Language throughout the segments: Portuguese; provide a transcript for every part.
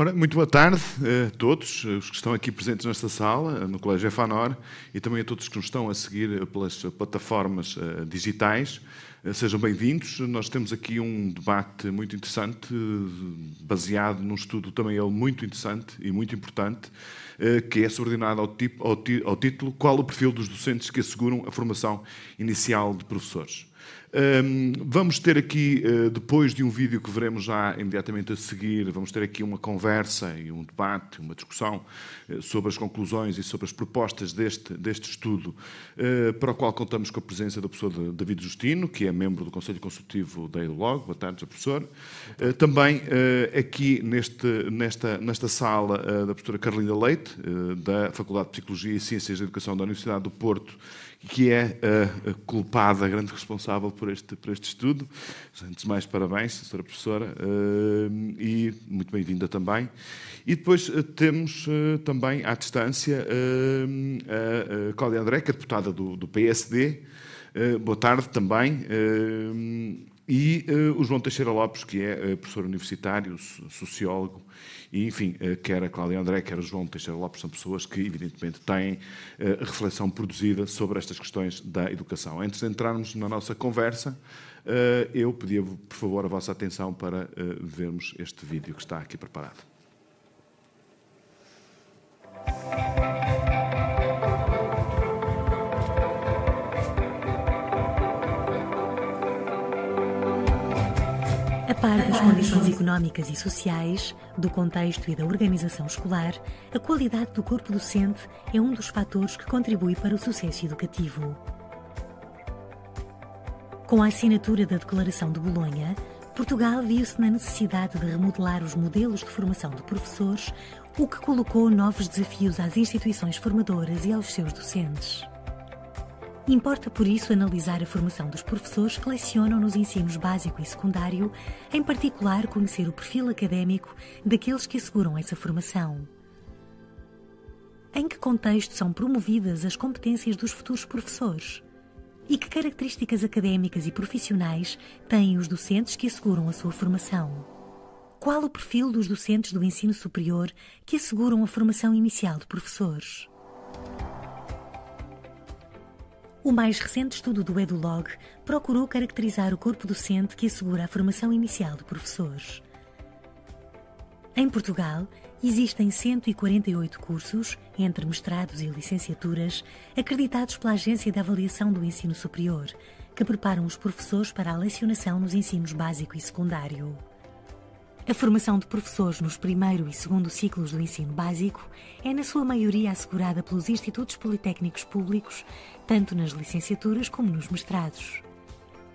Ora, muito boa tarde a todos os que estão aqui presentes nesta sala, no Colégio EFANOR, e também a todos que nos estão a seguir pelas plataformas eh, digitais. Eh, sejam bem-vindos. Nós temos aqui um debate muito interessante, baseado num estudo também ele muito interessante e muito importante, eh, que é subordinado ao, tipo, ao, ao título Qual o perfil dos docentes que asseguram a formação inicial de professores? Vamos ter aqui, uh, depois de um vídeo que veremos já imediatamente a seguir, vamos ter aqui uma conversa e um debate, uma discussão uh, sobre as conclusões e sobre as propostas deste, deste estudo, uh, para o qual contamos com a presença do professor David Justino, que é membro do Conselho Consultivo da EduLog. Boa tarde, professor. também aqui neste, nesta, nesta sala da professora Carolina Leite, da Faculdade de Psicologia e Ciências da Educação da Universidade do Porto, que é a, culpada, a grande responsável por este, por este estudo. Antes de mais, parabéns, senhora professora, eh, e muito bem-vinda também. E depois eh, temos eh, também, à distância, a Cláudia André, que é deputada do, do PSD. Boa tarde também. E o João Teixeira Lopes, que é professor universitário, sociólogo e, enfim, eh, quer a Cláudia André, quer o João Teixeira Lopes, são pessoas que, evidentemente, têm reflexão produzida sobre estas questões da educação. Antes de entrarmos na nossa conversa, eu pedia, por favor, a vossa atenção para vermos este vídeo que está aqui preparado. Par das condições económicas e sociais, do contexto e da organização escolar, a qualidade do corpo docente é um dos fatores que contribui para o sucesso educativo. Com a assinatura da Declaração de Bolonha, Portugal viu-se na necessidade de remodelar os modelos de formação de professores, o que colocou novos desafios às instituições formadoras e aos seus docentes. Importa, por isso, analisar a formação dos professores que lecionam nos ensinos básico e secundário, em particular conhecer o perfil académico daqueles que asseguram essa formação. Em que contexto são promovidas as competências dos futuros professores? E que características académicas e profissionais têm os docentes que asseguram a sua formação? Qual o perfil dos docentes do ensino superior que asseguram a formação inicial de professores? O mais recente estudo do EduLog procurou caracterizar o corpo docente que assegura a formação inicial de professores. Em Portugal, existem 148 cursos, entre mestrados e licenciaturas, acreditados pela Agência de Avaliação do Ensino Superior, que preparam os professores para a lecionação nos ensinos básico e secundário. A formação de professores nos primeiro e segundo ciclos do ensino básico é, na sua maioria, assegurada pelos institutos politécnicos públicos, tanto nas licenciaturas como nos mestrados.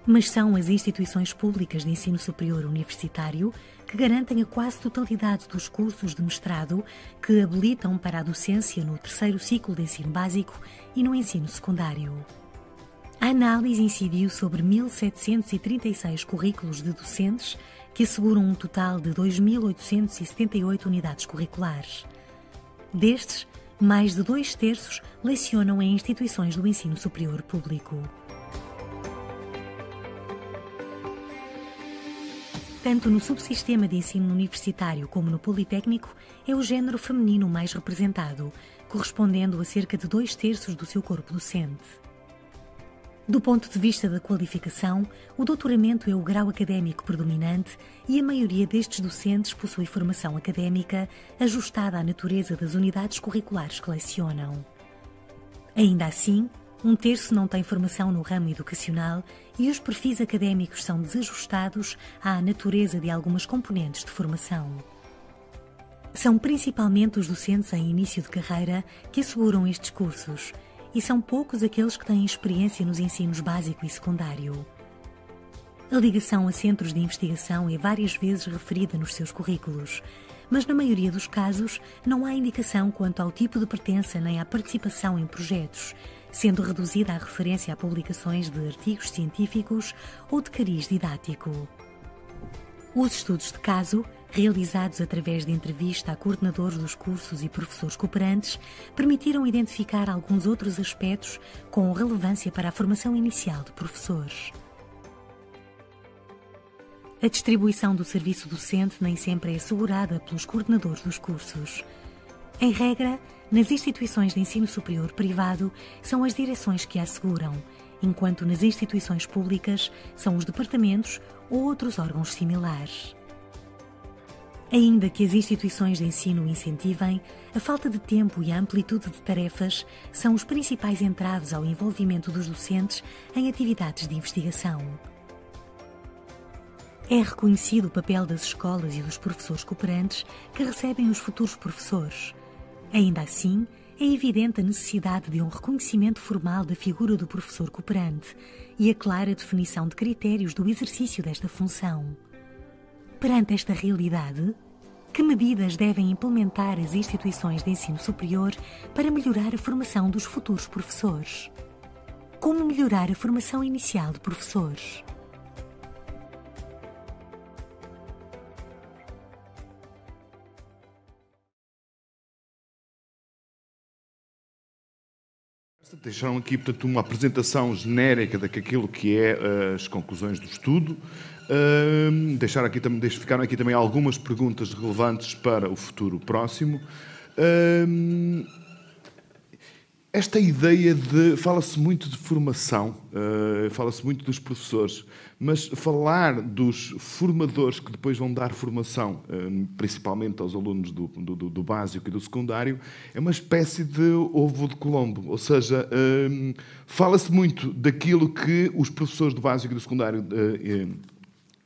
Mas são as instituições públicas de ensino superior universitário que garantem a quase totalidade dos cursos de mestrado que habilitam para a docência no terceiro ciclo de ensino básico e no ensino secundário. A análise incidiu sobre 1.736 currículos de docentes que asseguram um total de 2.878 unidades curriculares. Destes, mais de dois terços lecionam em instituições do ensino superior público. Tanto no subsistema de ensino universitário como no politécnico, é o género feminino mais representado, correspondendo a cerca de dois terços do seu corpo docente. Do ponto de vista da qualificação, o doutoramento é o grau académico predominante e a maioria destes docentes possui formação académica ajustada à natureza das unidades curriculares que lecionam. Ainda assim, um terço não tem formação no ramo educacional e os perfis académicos são desajustados à natureza de algumas componentes de formação. São principalmente os docentes em início de carreira que asseguram estes cursos e são poucos aqueles que têm experiência nos ensinos básico e secundário. A ligação a centros de investigação é várias vezes referida nos seus currículos, mas na maioria dos casos não há indicação quanto ao tipo de pertença nem à participação em projetos, sendo reduzida a referência a publicações de artigos científicos ou de cariz didático. Os estudos de caso realizados através de entrevista a coordenadores dos cursos e professores cooperantes, permitiram identificar alguns outros aspectos com relevância para a formação inicial de professores. A distribuição do serviço docente nem sempre é assegurada pelos coordenadores dos cursos. Em regra, nas instituições de ensino superior privado, são as direções que a asseguram, enquanto nas instituições públicas são os departamentos ou outros órgãos similares. Ainda que as instituições de ensino incentivem, a falta de tempo e a amplitude de tarefas são os principais entraves ao envolvimento dos docentes em atividades de investigação. É reconhecido o papel das escolas e dos professores cooperantes que recebem os futuros professores. Ainda assim, é evidente a necessidade de um reconhecimento formal da figura do professor cooperante e a clara definição de critérios do exercício desta função. Perante esta realidade, que medidas devem implementar as instituições de ensino superior para melhorar a formação dos futuros professores? Como melhorar a formação inicial de professores? Deixaram aqui, portanto, uma apresentação genérica daquilo que é uh, as conclusões do estudo. Uh, deixaram aqui, ficaram aqui também algumas perguntas relevantes para o futuro próximo. Uh, esta ideia de. Fala-se muito de formação, uh, fala-se muito dos professores, mas falar dos formadores que depois vão dar formação, uh, principalmente aos alunos do, do, do, básico e do secundário, é uma espécie de ovo de Colombo. Ou seja, uh, fala-se muito daquilo que os professores do básico e do secundário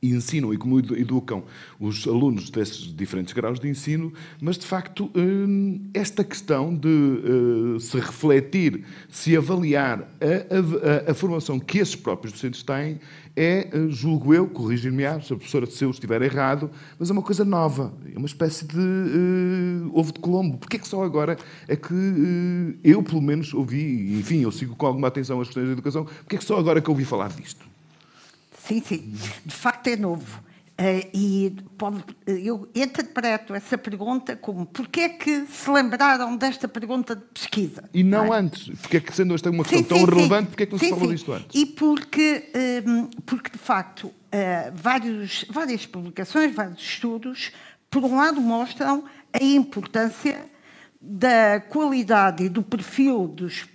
ensinam e como educam os alunos desses diferentes graus de ensino, mas de facto hum, esta questão de eh, se refletir, se avaliar a, a, a formação que esses próprios docentes têm é, eh, julgo eu, corrigir-me-á se a professora de seu estiver errado, mas é uma coisa nova, é uma espécie de uh, ovo de Colombo. Porquê é que só agora é que uh, eu, pelo menos, ouvi, enfim, eu sigo com alguma atenção as questões da educação, porquê é que só agora é que eu ouvi falar disto? Sim, sim. De facto é novo. Uh, e pode, eu interpreto essa pergunta como porquê é que se lembraram desta pergunta de pesquisa? E não, não é? antes. Porque é que sendo esta uma questão sim, tão sim, relevante, sim. porquê é que não se falou disto antes? E porque, um, ehm, porque de facto, uh, vários, várias publicações, vários estudos, por um lado mostram a importância da qualidade e do perfil dos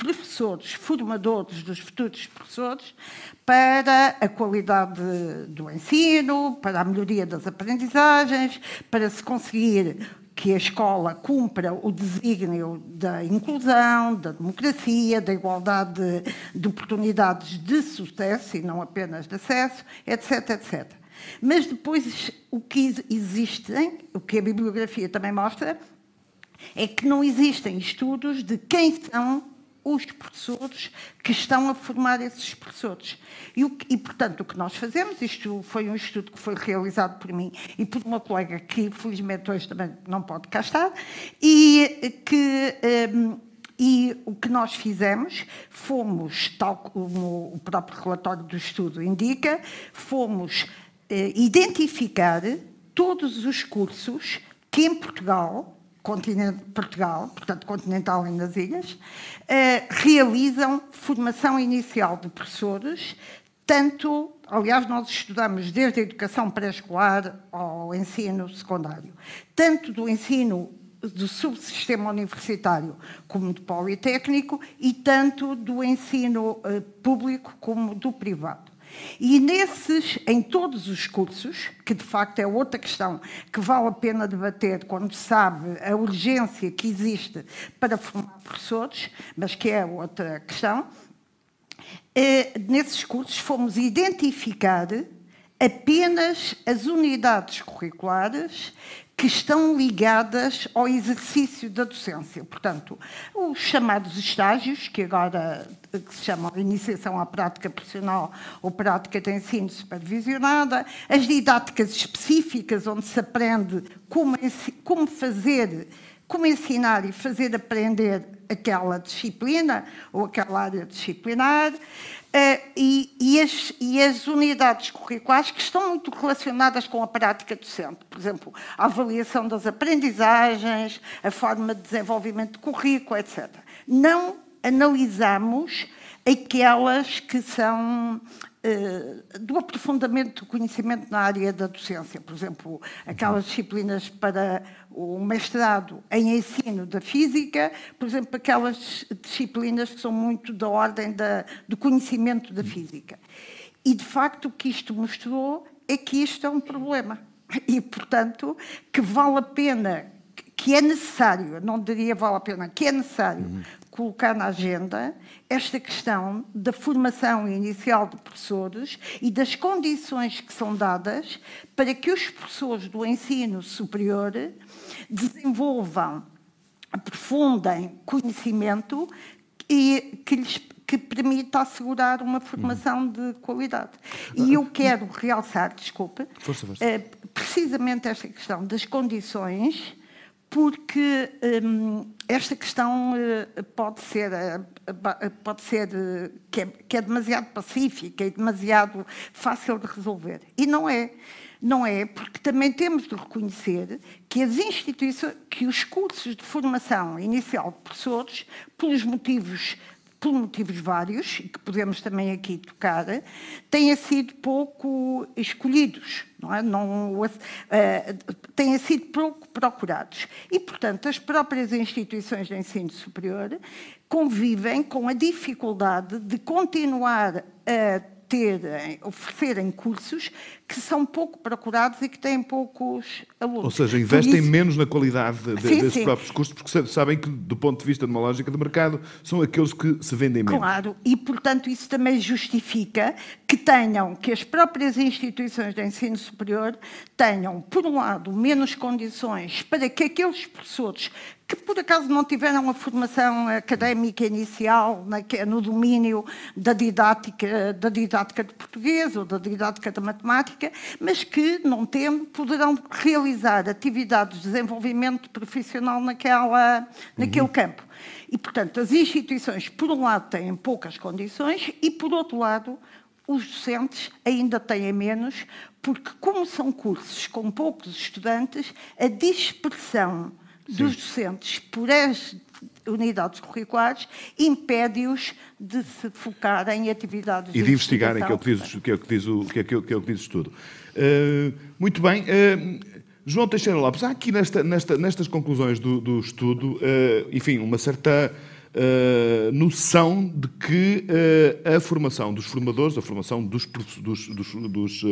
professores, formadores dos futuros professores, para a qualidade do ensino, para a melhoria das aprendizagens, para se conseguir que a escola cumpra o desígnio da inclusão, da democracia, da igualdade de oportunidades de sucesso e não apenas de acesso, etc, etc. Mas depois o que existem, o que a bibliografia também mostra, é que não existem estudos de quem são os professores que estão a formar esses professores. E, o, e, portanto, o que nós fazemos, isto foi um estudo que foi realizado por mim e por uma colega que, felizmente, hoje também não pode cá estar, e que. Um, e o que nós fizemos, fomos, tal como o próprio relatório do estudo indica, fomos eh, identificar todos os cursos que em Portugal continente Portugal, portanto continental e nas ilhas, uh, realizam formação inicial de professores, tanto, aliás, nós estudamos desde a educação pré-escolar ao ensino secundário, tanto do ensino do subsistema universitário como do politécnico e tanto do ensino uh, público como do privado. E nesses, em todos os cursos, que de facto é outra questão que vale a pena debater quando sabe a urgência que existe para formar professores, mas que é outra questão, eh, nesses cursos fomos identificar apenas as unidades curriculares que estão ligadas ao exercício da docência. Portanto, os chamados estágios, que agora que se chamam iniciação à prática profissional ou prática de ensino supervisionada, as didáticas específicas, onde se aprende como, como fazer, como ensinar e fazer aprender aquela disciplina ou aquela área disciplinar, Uh, e, e, as, e, as, unidades curriculares que estão muito relacionadas com a prática docente. Por exemplo, a avaliação das aprendizagens, a forma de desenvolvimento de currículo, etc. Não analisamos aquelas que são do aprofundamento do conhecimento na área da docência. Por exemplo, aquelas disciplinas para o mestrado em ensino da física, por exemplo, aquelas disciplinas que são muito da ordem da, do conhecimento da física. E, de facto, o que isto mostrou é que isto é um problema. E, portanto, que vale a pena, que é necessário, não diria vale a pena, que é necessário uhum. Colocar na agenda esta questão da formação inicial de professores e das condições que são dadas para que os professores do ensino superior desenvolvam, aprofundem conhecimento e que lhes que permita assegurar uma formação de qualidade. E eu quero realçar, desculpe, força, força. Eh, precisamente esta questão das condições, porque hum, esta questão uh, pode ser, uh, pode ser uh, que, é, que é demasiado pacífica e demasiado fácil de resolver. E não é. Não é, porque também temos de reconhecer que as instituições, que os cursos de formação inicial de professores, pelos motivos por motivos vários, que podemos também aqui tocar, têm sido pouco escolhidos, não é? Não, uh, têm sido pouco procurados. E, portanto, as próprias instituições de ensino superior convivem com a dificuldade de continuar a terem, oferecerem cursos que são pouco procurados e que têm poucos alunos. Ou seja, investem isso... menos na qualidade de, sim, desses sim. próprios cursos, porque sabem que, do ponto de vista de uma lógica de mercado, são aqueles que se vendem menos. Claro, e portanto isso também justifica que tenham, que as próprias instituições de ensino superior tenham, por um lado, menos condições para que aqueles professores que por acaso não tiveram a formação académica inicial no domínio da didática, da didática de português ou da didática da matemática, mas que, não tendo, poderão realizar atividades de desenvolvimento profissional naquela, naquele uhum. campo. E, portanto, as instituições, por um lado, têm poucas condições e, por outro lado, os docentes ainda têm menos, porque, como são cursos com poucos estudantes, a dispersão dos docentes por as unidades curriculares impede-os de se focarem em atividades e de, investigarem, que é o que diz, que é o que diz, o, que é, que é o que diz o estudo. Uh, muito bem. Uh, João Teixeira Lopes, há aqui nesta, nesta, nestas conclusões do, do estudo, uh, enfim, uma certa noção de que a formação dos formadores, a formação dos, dos, dos, dos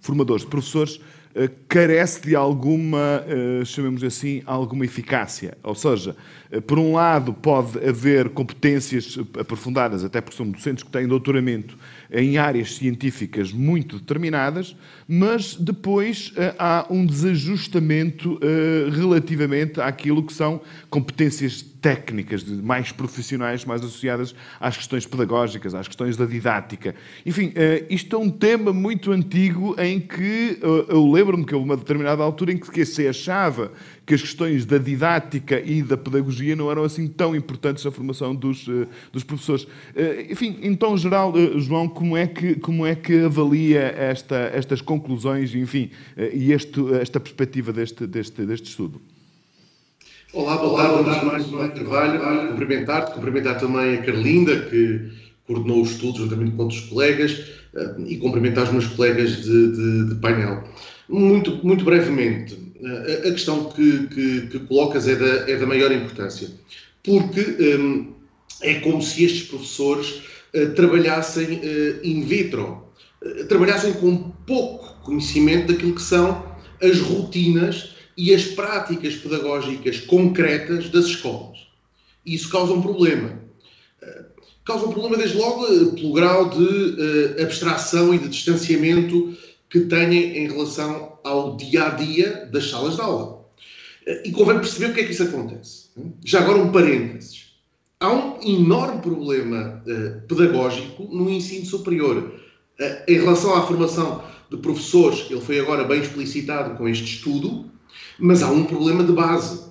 formadores de professores, eh, carece de alguma, eh, chamemos assim, alguma eficácia. Ou seja, eh, por um lado, pode haver competências aprofundadas, até porque são docentes que têm doutoramento em áreas científicas muito determinadas, mas depois há um desajustamento relativamente àquilo que são competências técnicas, mais profissionais, mais associadas às questões pedagógicas, às questões da didática. Enfim, isto é um tema muito antigo em que eu lembro-me que houve uma determinada altura em que se achava que as questões da didática e da pedagogia não eram assim tão importantes na formação dos, eh, dos professores. Eh, enfim, em tom geral, eh, João, como é que, como é que avalia esta, estas conclusões enfim, e este, esta perspectiva deste, deste, deste estudo? Olá, boa tarde, antes mais um trabalho, cumprimentar-te, cumprimentar também a Carlinda, que coordenou o estudo juntamente com outros colegas, e cumprimentar os meus colegas de, de, de painel. Muito, muito brevemente, a, a questão que, que, que, colocas é da, é da maior importância, porque um, é como se estes professores uh, trabalhassem uh, in vitro, uh, trabalhassem com pouco conhecimento daquilo que são as rotinas e as práticas pedagógicas concretas das escolas. Isso causa um problema. Causa um problema, desde logo, pelo grau de abstração e de distanciamento que têm em relação ao dia a dia das salas de aula. E convém perceber o que é que isso acontece. Já agora, um parênteses. Há um enorme problema uh, pedagógico no ensino superior. Uh, em relação à formação de professores, ele foi agora bem explicitado com este estudo, mas há um problema de base.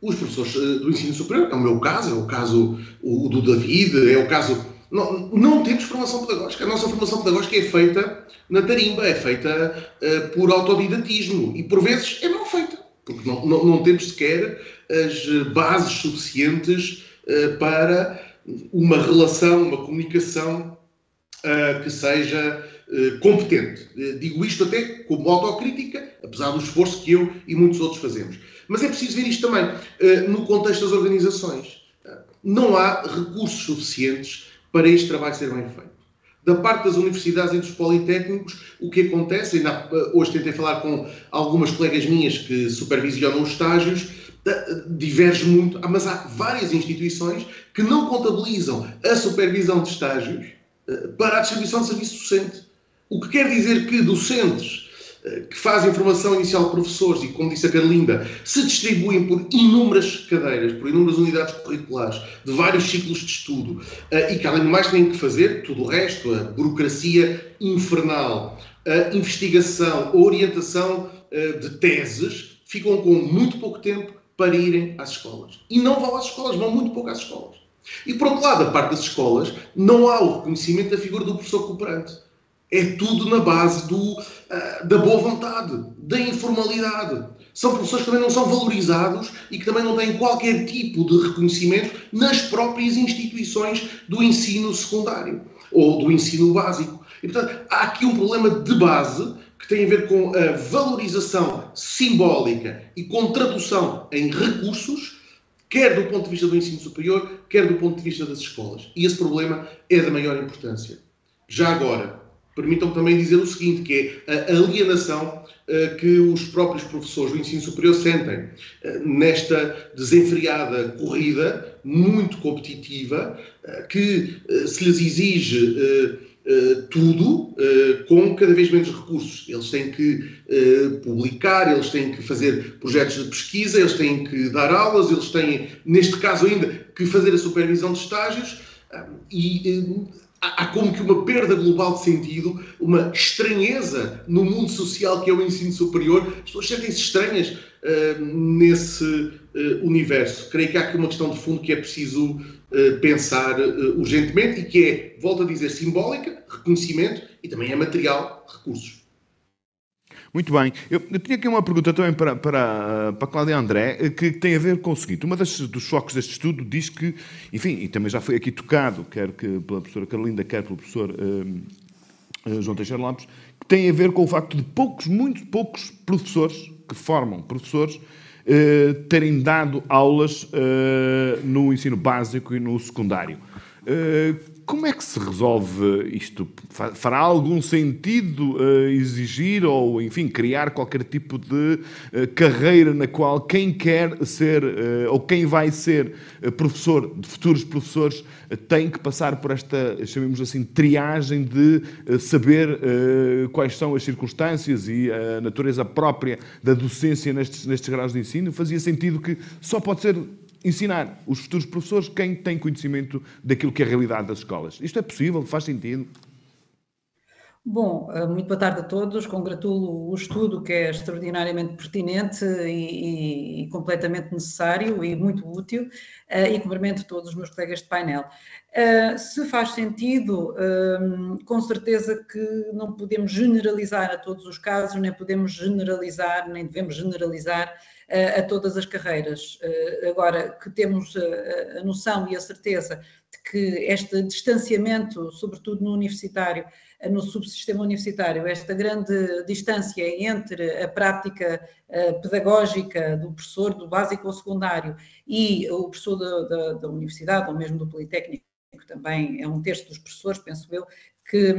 Os professores do ensino superior, é o meu caso, é o caso o do David, é o caso não, não temos formação pedagógica. A nossa formação pedagógica é feita na tarimba, é feita uh, por autodidatismo e, por vezes, é mal feita, porque não, não, não temos sequer as bases suficientes uh, para uma relação, uma comunicação uh, que seja competente. Digo isto até como autocrítica, apesar do esforço que eu e muitos outros fazemos. Mas é preciso ver isto também no contexto das organizações. não há recursos suficientes para este trabalho ser bem feito. Da parte das universidades e dos politécnicos, o que acontece, ainda hoje tentei falar com algumas colegas minhas que supervisionam os estágios, diverge muito, mas há várias instituições que não contabilizam a supervisão de estágios eh, para a distribuição de serviço docente. O que quer dizer que docentes eh, que fazem formação inicial de professores e, como disse a Carlinda, se distribuem por inúmeras cadeiras, por inúmeras unidades curriculares, de vários ciclos de estudo, eh, e que além do mais têm que fazer tudo o resto, a burocracia infernal, a investigação, a orientação de teses, ficam com muito pouco tempo para irem às escolas. E não vão às escolas, vão muito pouco às escolas. E por outro lado, a parte das escolas, não há o reconhecimento da figura do professor cooperante. É tudo na base do, uh, da boa vontade, da informalidade. São professores que também não são valorizados e que também não têm qualquer tipo de reconhecimento nas próprias instituições do ensino secundário ou do ensino básico. E, portanto, há aqui um problema de base que tem a ver com a valorização simbólica e com tradução em recursos, quer do ponto de vista do ensino superior, quer do ponto de vista das escolas. E esse problema é da maior importância. Já agora, permitam-me também dizer o seguinte, que é a alienação uh, que os próprios professores do ensino superior sentem uh, nesta desenfreada corrida muito competitiva uh, que se lhes exige tudo com cada vez menos recursos. Eles têm que publicar, eles têm que fazer projetos de pesquisa, eles têm que dar aulas, eles têm, neste caso ainda, que fazer a supervisão de estágios e há, como que uma perda global de sentido, uma estranheza no mundo social que é o ensino superior. As pessoas sentem-se estranhas nesse universo. Creio que há aqui uma questão de fundo que é preciso eh, pensar uh, urgentemente e que é, volto a dizer, simbólica, reconhecimento e também é material, recursos. Muito bem. Eu, eu tinha aqui uma pergunta também para, para, para a Cláudia André, eh, que tem a ver com o seguinte. Uma das, dos focos deste estudo diz que, enfim, e também já foi aqui tocado, quer que pela professora Carlinda, quer pelo professor uh, João Teixeira Lopes, que tem a ver com o facto de poucos, muito poucos professores que formam professores eh, terem dado aulas no ensino básico e no secundário. Como é que se resolve isto? Fará algum sentido uh, exigir ou, enfim, criar qualquer tipo de uh, carreira na qual quem quer ser uh, ou quem vai ser professor, de futuros professores, tem que passar por esta, chamemos assim, triagem de saber quais são as circunstâncias e a natureza própria da docência nestes, nestes graus de ensino? Fazia sentido que só pode ser ensinar os futuros professores quem tem conhecimento daquilo que é a realidade das escolas. Isto é possível? Faz sentido? Bom, eh, muito boa tarde a todos. Congratulo o estudo que é extraordinariamente pertinente e, e completamente necessário e muito útil uh, e cumprimento todos os meus colegas de painel. Uh, se faz sentido, uh, com certeza que não podemos generalizar a todos os casos, nem podemos generalizar, nem devemos generalizar a todas as carreiras. Eh, agora que temos a noção e a certeza de que este distanciamento, sobretudo no universitário, no subsistema universitário, esta grande distância entre a prática pedagógica do professor do básico ou secundário e o professor da, da, da universidade ou mesmo do Politécnico, também é um terço dos professores, penso eu, que,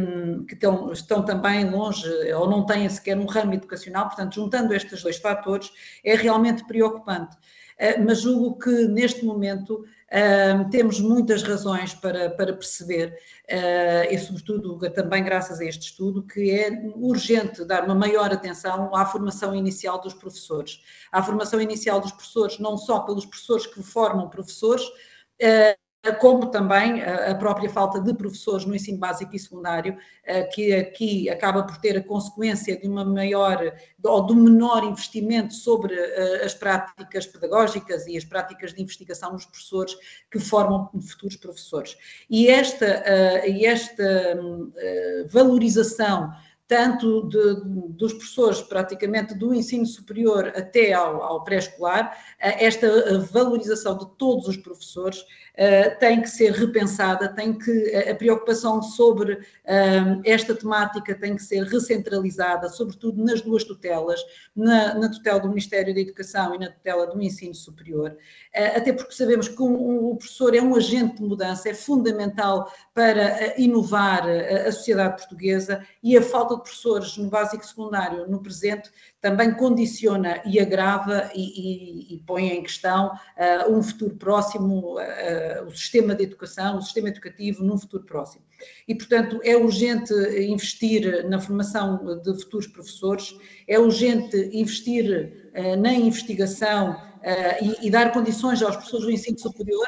que estão, estão, também longe ou não têm sequer um ramo educacional, portanto, juntando estes dois fatores, é realmente preocupante. Uh, mas julgo que neste momento uh, temos muitas razões para, para perceber, uh, e sobretudo também graças a este estudo, que é urgente dar uma maior atenção à formação inicial dos professores. À formação inicial dos professores, não só pelos professores que formam professores, como também a própria falta de professores no ensino básico e secundário, eh, que aqui acaba por ter a consequência de uma maior ou de um menor investimento sobre eh, as práticas pedagógicas e as práticas de investigação dos professores que formam futuros professores. E esta, eh, esta valorização tanto de, dos professores praticamente do ensino superior até ao, ao pré-escolar, esta valorização de todos os professores uh, tem que ser repensada, tem que a preocupação sobre uh, esta temática tem que ser recentralizada, sobretudo nas duas tutelas, na, na tutela do Ministério da Educação e na tutela do Ensino Superior, uh, até porque sabemos que um, o professor é um agente de mudança, é fundamental para inovar a sociedade portuguesa e a falta de professores no básico secundário no presente também condiciona e agrava e, e, e põe em questão uh, um futuro próximo, uh, o sistema de educação, o sistema educativo num futuro próximo. E, portanto, é urgente investir na formação de futuros professores, é urgente investir uh, na investigação e, e dar condições aos professores do ensino superior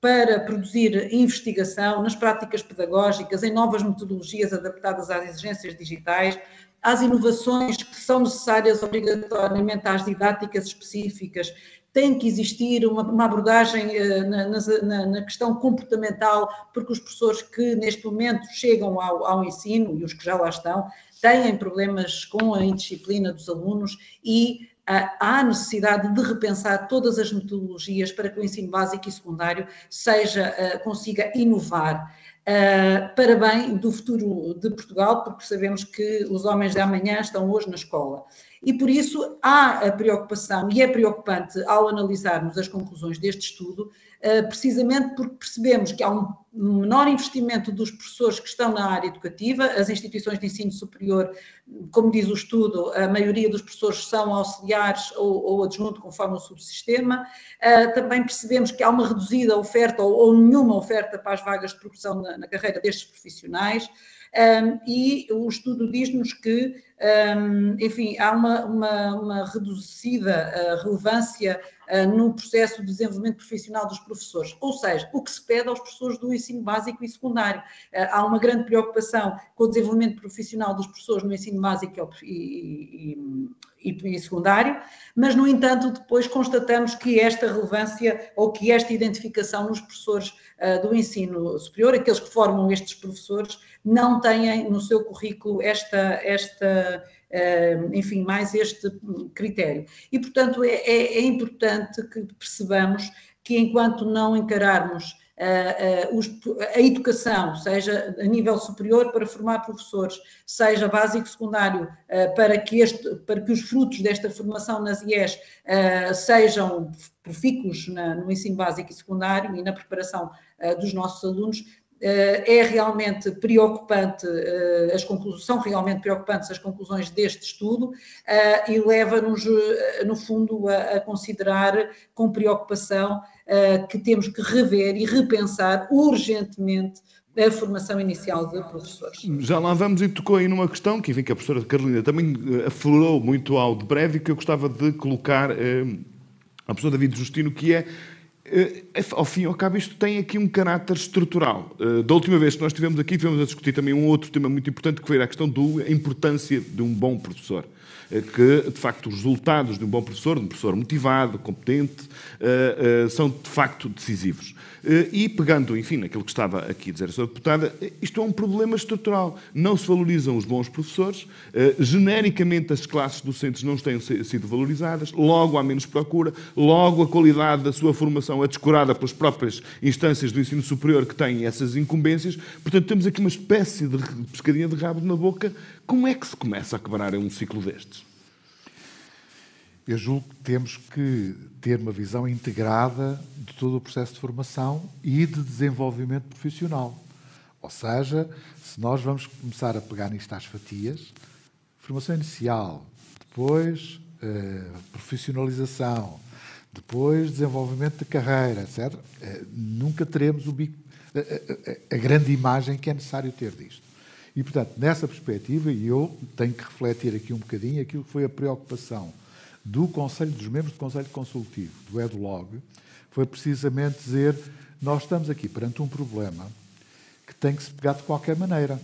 para produzir investigação nas práticas pedagógicas, em novas metodologias adaptadas às exigências digitais, às inovações que são necessárias obrigatoriamente às didáticas específicas, tem que existir uma, uma abordagem uh, na, na, na, questão comportamental, porque os professores que neste momento chegam ao, ao ensino e os que já lá estão têm problemas com a indisciplina dos alunos e uh, há necessidade de repensar todas as metodologias para que o ensino básico e secundário seja, uh, consiga inovar. Uh, para bem do futuro de Portugal, porque sabemos que os homens de amanhã estão hoje na escola. E por isso há a preocupação, e é preocupante ao analisarmos as conclusões deste estudo, eh, precisamente porque percebemos que há um menor investimento dos professores que estão na área educativa, as instituições de ensino superior, como diz o estudo, a maioria dos professores são auxiliares ou, ou adjunto conforme o subsistema, eh, também percebemos que há uma reduzida oferta ou, ou nenhuma oferta para as vagas de progressão na, na carreira destes profissionais, um, e o estudo diz-nos que, um, enfim, há uma, uma, uma reduzida uh, relevância uh, no processo de desenvolvimento profissional dos professores, ou seja, o que se pede aos professores do ensino básico e secundário. Uh, há uma grande preocupação com o desenvolvimento profissional dos professores no ensino básico e, e, e, e secundário, mas, no entanto, depois constatamos que esta relevância ou que esta identificação nos professores do ensino superior, aqueles que formam estes professores, não têm no seu currículo esta, esta eh, enfim, mais este critério. E, portanto, é, é, é importante que percebamos que enquanto não encararmos a educação, seja a nível superior para formar professores, seja básico secundário para que, este, para que os frutos desta formação nas IES sejam profícuos no ensino básico e secundário e na preparação dos nossos alunos, é realmente preocupante, eh, as conclusões, são realmente preocupantes as conclusões deste estudo eh, e leva-nos, no fundo, a, considerar com preocupação que temos que rever e repensar urgentemente a formação inicial de professores. Já lá vamos e tocou aí numa questão que, enfim, que a professora Carolina também aflorou muito ao de breve que eu gostava de colocar eh, à professora David Justino, que é eh, ao fim e ao cabo, isto tem aqui um caráter estrutural. Eh, da última vez que nós estivemos aqui, tivemos a discutir também um outro tema muito importante, que foi a questão da importância de um bom professor. Eh, que, de facto, os resultados de um bom professor, de um professor motivado, competente, são, de facto, decisivos. Eh, e pegando, enfim, naquilo que estava aqui a dizer a sua deputada, eh, isto é um problema estrutural. Não se valorizam os bons professores, eh, genericamente as classes docentes não têm sido valorizadas, logo há menos procura, logo a qualidade da sua formação é descurada pelas próprias instâncias do ensino superior que têm essas incumbências. Portanto, temos aqui uma espécie de pescadinha de rabo na boca. Como é que se começa a quebrar um ciclo destes? Eu julgo que temos que ter uma visão integrada de todo o processo de formação e de desenvolvimento profissional. Ou seja, se nós vamos começar a pegar nisto às fatias, formação inicial, depois eh, profissionalização, depois desenvolvimento de carreira, etc., eh, nunca teremos o a, a grande imagem que é necessário ter disto. E, portanto, nessa perspectiva, e eu tenho que refletir aqui um bocadinho aquilo que foi a preocupação do Conselho dos Membros do Conselho Consultivo, do EDLOG, foi precisamente dizer nós estamos aqui perante um problema que tem que se pegar de qualquer maneira.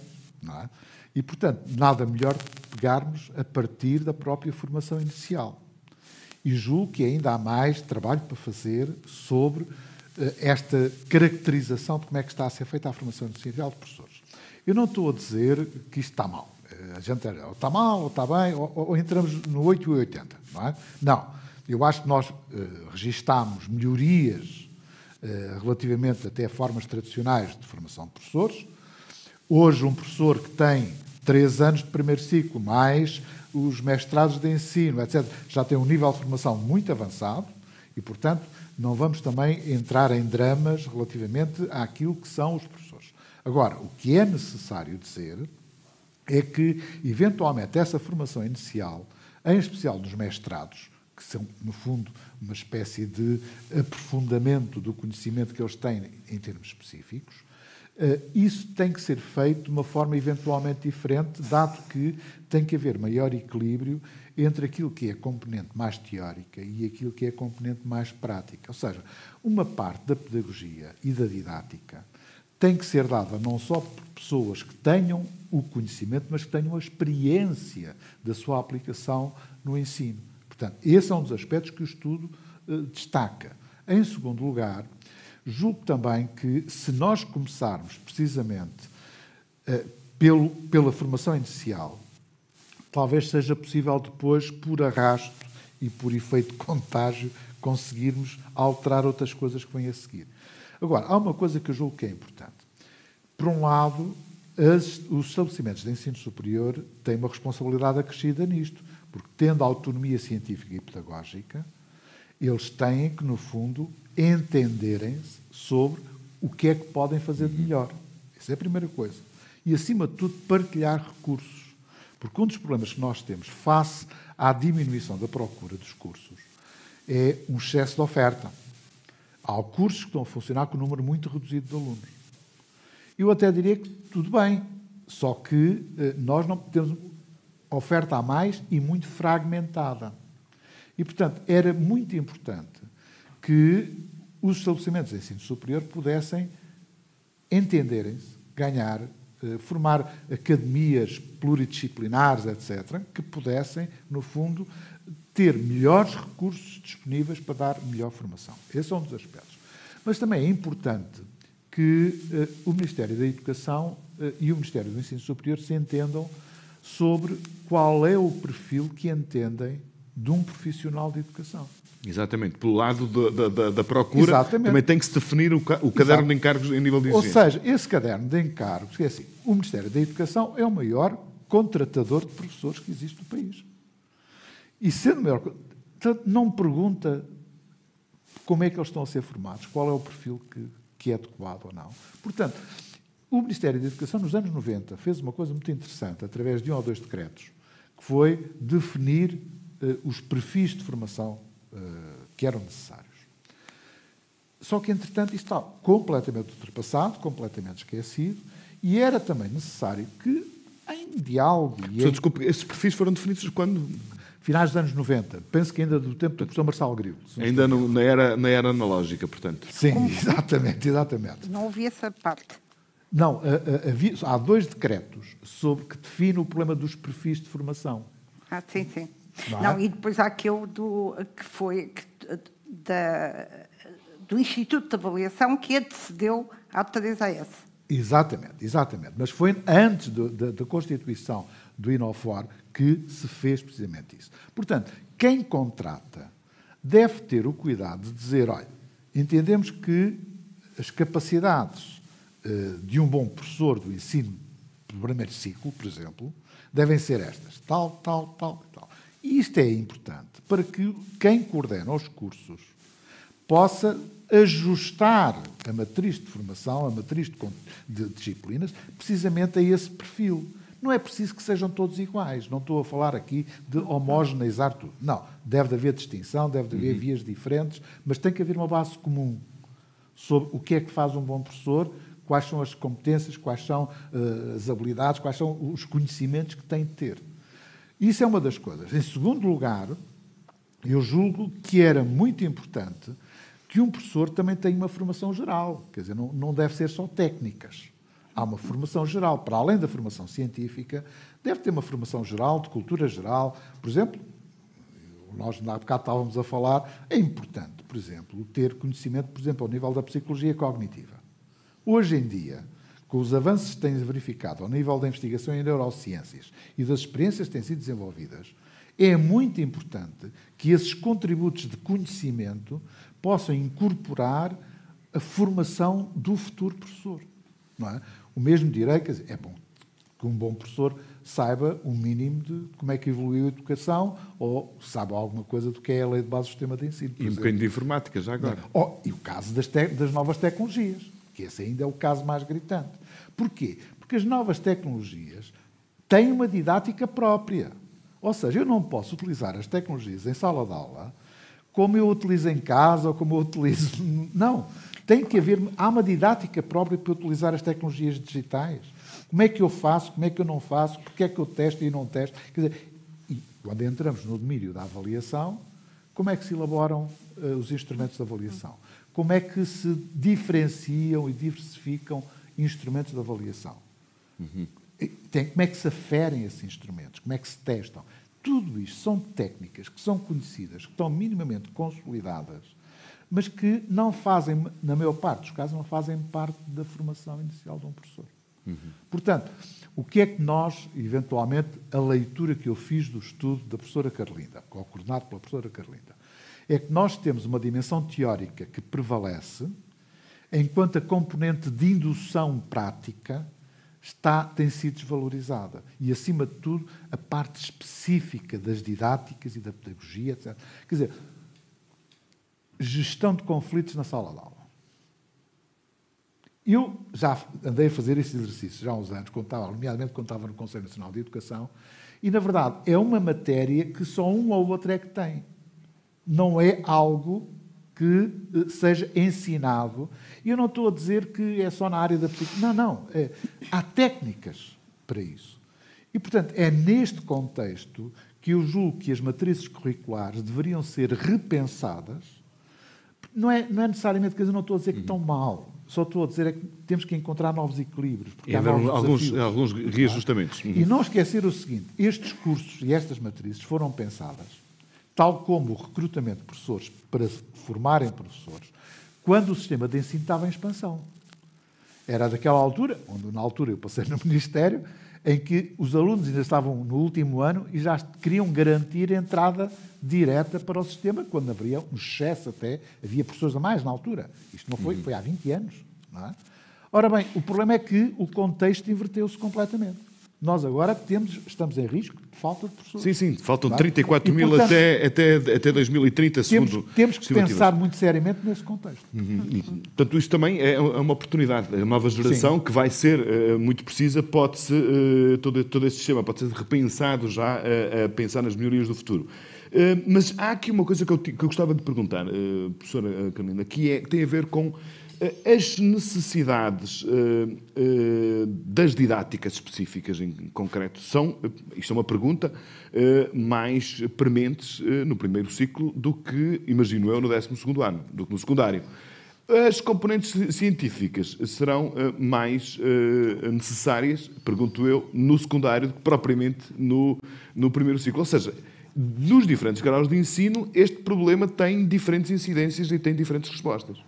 É? E, portanto, nada melhor que pegarmos a partir da própria formação inicial. E julgo que ainda há mais trabalho para fazer sobre uh, esta caracterização de como é que está a ser feita a formação inicial de professores. Eu não estou a dizer que isto está mal. Uh, a gente ou está mal, ou está bem, ou, ou entramos no 8 e 80. Não, é? não. Eu acho que nós uh, registámos melhorias eh, relativamente até a formas tradicionais de formação de professores. Hoje, um professor que tem três anos de primeiro ciclo, mais os mestrados de ensino, etc., já tem um nível de formação muito avançado e, portanto, não vamos também entrar em dramas relativamente àquilo que são os professores. Agora, o que é necessário dizer é que, eventualmente, essa formação inicial, em especial nos mestrados, que são, no fundo, uma espécie de aprofundamento do conhecimento que eles têm em termos específicos, eh, isso tem que ser feito de uma forma eventualmente diferente, dado que tem que haver maior equilíbrio entre aquilo que é componente mais teórica e aquilo que é componente mais prática. Ou seja, uma parte da pedagogia e da didática tem que ser dada não só por pessoas que tenham o conhecimento, mas que tenham a experiência da sua aplicação no ensino. Portanto, esse é um dos aspectos que o estudo uh, destaca. Em segundo lugar, julgo também que se nós começarmos precisamente uh, pelo, pela formação inicial, talvez seja possível depois, por arrasto e por efeito contágio, conseguirmos alterar outras coisas que vêm a seguir. Agora, há uma coisa que eu julgo que é importante. Por um lado, as, os estabelecimentos de ensino superior têm uma responsabilidade acrescida nisto, porque tendo autonomia científica e pedagógica, eles têm que, no fundo, entenderem-se sobre o que é que podem fazer de melhor. Essa é a primeira coisa. E, acima de tudo, partilhar recursos. Porque um dos problemas que nós temos face à diminuição da procura dos cursos é um excesso de oferta. Há cursos que estão a funcionar com um número muito reduzido de alunos. Eu até diria que tudo bem, só que eh, nós não temos oferta a mais e muito fragmentada. E, portanto, era muito importante que os estabelecimentos de ensino superior pudessem entenderem-se, ganhar, eh, formar academias pluridisciplinares, etc., que pudessem, no fundo, ter melhores recursos disponíveis para dar melhor formação. Esse é um dos aspectos. Mas também é importante que uh, o Ministério da Educação uh, e o Ministério do Ensino Superior se entendam sobre qual é o perfil que entendem de um profissional de educação. Exatamente. Pelo lado da, da, da procura, Exatamente. também tem que se definir o, o caderno Exato. de encargos em nível de. Ou seja, esse caderno de encargos, é assim, o Ministério da Educação é o maior contratador de professores que existe no país. E sendo maior, não me pergunta como é que eles estão a ser formados, qual é o perfil que, que é adequado ou não. Portanto, o Ministério da Educação, nos anos 90, fez uma coisa muito interessante, através de um ou dois decretos, que foi definir uh, os perfis de formação uh, que eram necessários. Só que, entretanto, isto está completamente ultrapassado, completamente esquecido, e era também necessário que, em diálogo... E em... Desculpe, esses perfis foram definidos quando? Finais dos anos 90. Penso que ainda do tempo do professor Marçal Grilo. Ainda no, na, era, na era analógica, portanto. Sim, Como? exatamente, exatamente. Não ouvi essa parte. Não, havia, há dois decretos sobre que definem o problema dos perfis de formação. Ah, sim, sim. Não, é? não e depois há aquele do, que foi que, da, do Instituto de Avaliação que antecedeu à 3AS. Exatamente, exatamente. Mas foi antes da constituição do Inofor que se fez precisamente isso. Portanto, quem contrata deve ter o cuidado de dizer: olha, entendemos que as capacidades eh, de um bom professor do ensino do primeiro ciclo, por exemplo, devem ser estas, tal, tal, tal, tal. E isto é importante para que quem coordena os cursos possa ajustar a matriz de formação, a matriz de disciplinas, precisamente a esse perfil. Não é preciso que sejam todos iguais. Não estou a falar aqui de homogeneizar tudo. Não. Deve haver distinção, deve haver uhum. vias diferentes, mas tem que haver uma base comum sobre o que é que faz um bom professor, quais são as competências, quais são uh, as habilidades, quais são os conhecimentos que tem de ter. Isso é uma das coisas. Em segundo lugar, eu julgo que era muito importante que um professor também tenha uma formação geral, quer dizer, não, não deve ser só técnicas. Há uma formação geral, para além da formação científica, deve ter uma formação geral, de cultura geral. Por exemplo, nós na bocado estávamos a falar, é importante, por exemplo, ter conhecimento, por exemplo, ao nível da psicologia cognitiva. Hoje em dia, com os avanços que têm verificado ao nível da investigação em neurociências e das experiências que têm sido desenvolvidas, é muito importante que esses contributos de conhecimento possam incorporar a formação do futuro professor. Não é? O mesmo direi, quer dizer, é bom que um bom professor saiba o mínimo de como é que evoluiu a educação ou saiba alguma coisa do que é a lei de base do sistema de ensino. E um bocadinho de informática, já agora. Oh, e o caso das, das novas tecnologias, que esse ainda é o caso mais gritante. Porquê? Porque as novas tecnologias têm uma didática própria. Ou seja, eu não posso utilizar as tecnologias em sala de aula como eu utilizo em casa ou como eu utilizo. Não. Tem que haver. Há uma didática própria para utilizar as tecnologias digitais. Como é que eu faço? Como é que eu não faço? Porque é que eu testo e não testo? Quer dizer, e quando entramos no domínio da avaliação, como é que se elaboram uh, os instrumentos de avaliação? Como é que se diferenciam e diversificam instrumentos de avaliação? Uhum. Tem, como é que se aferem esses instrumentos? Como é que se testam? Tudo isto são técnicas que são conhecidas, que estão minimamente consolidadas, mas que não fazem, na maior parte dos casos, não fazem parte da formação inicial de um professor. Uhum. Portanto, o que é que nós, eventualmente, a leitura que eu fiz do estudo da professora Carlinda, coordenado pela professora Carlinda, é que nós temos uma dimensão teórica que prevalece, enquanto a componente de indução prática está, tem sido desvalorizada. E, acima de tudo, a parte específica das didáticas e da pedagogia, etc. Quer dizer, gestão de conflitos na sala de aula. Eu já andei a fazer esse exercício já há uns anos, contava, nomeadamente quando estava no Conselho Nacional de Educação, e, na verdade, é uma matéria que só um ou outro é que tem. Não é algo que eh, seja ensinado. E eu não estou a dizer que é só na área da psicologia. Não, não. É, há técnicas para isso. E, portanto, é neste contexto que eu julgo que as matrizes curriculares deveriam ser repensadas. Não é, não é necessariamente, quer dizer, não estou a dizer que estão mal. Só estou a dizer é que temos que encontrar novos equilíbrios. Porque e haver alguns, alguns reajustamentos. E não esquecer o seguinte: estes cursos e estas matrizes foram pensadas tal como o recrutamento de professores para formarem professores, quando o sistema de ensino estava em expansão. Era daquela altura, onde na altura eu passei no Ministério, em que os alunos ainda estavam no último ano e já queriam garantir entrada direta para o sistema, quando haveria um excesso até, havia professores a mais na altura. Isto não foi, uhum. foi há 20 anos. É? Ora bem, o problema é que o contexto inverteu-se completamente. Nós agora temos, estamos em risco de falta de professores. Sim, sim, faltam 34 mil portanto, até, até, até 2030, temos, segundo. Temos que pensar muito seriamente nesse contexto. Uhum. E, portanto, isso também é, é uma oportunidade. A nova geração, sim. que vai ser uh, muito precisa, pode-se, uh, todo, todo esse sistema pode ser repensado já a, a pensar nas melhorias do futuro. Uh, mas há aqui uma coisa que eu, que eu gostava de perguntar, professora Carolina, que, é, que tem a ver com as necessidades uh, uh, das didáticas específicas em concreto são, isto é uma pergunta, mais prementes no primeiro ciclo do que, imagino eu, no 12 ano, do que no secundário. As componentes científicas serão mais necessárias, pergunto eu, no secundário do que propriamente no, no primeiro ciclo. Ou seja, nos diferentes graus de ensino, este problema tem diferentes incidências e tem diferentes respostas.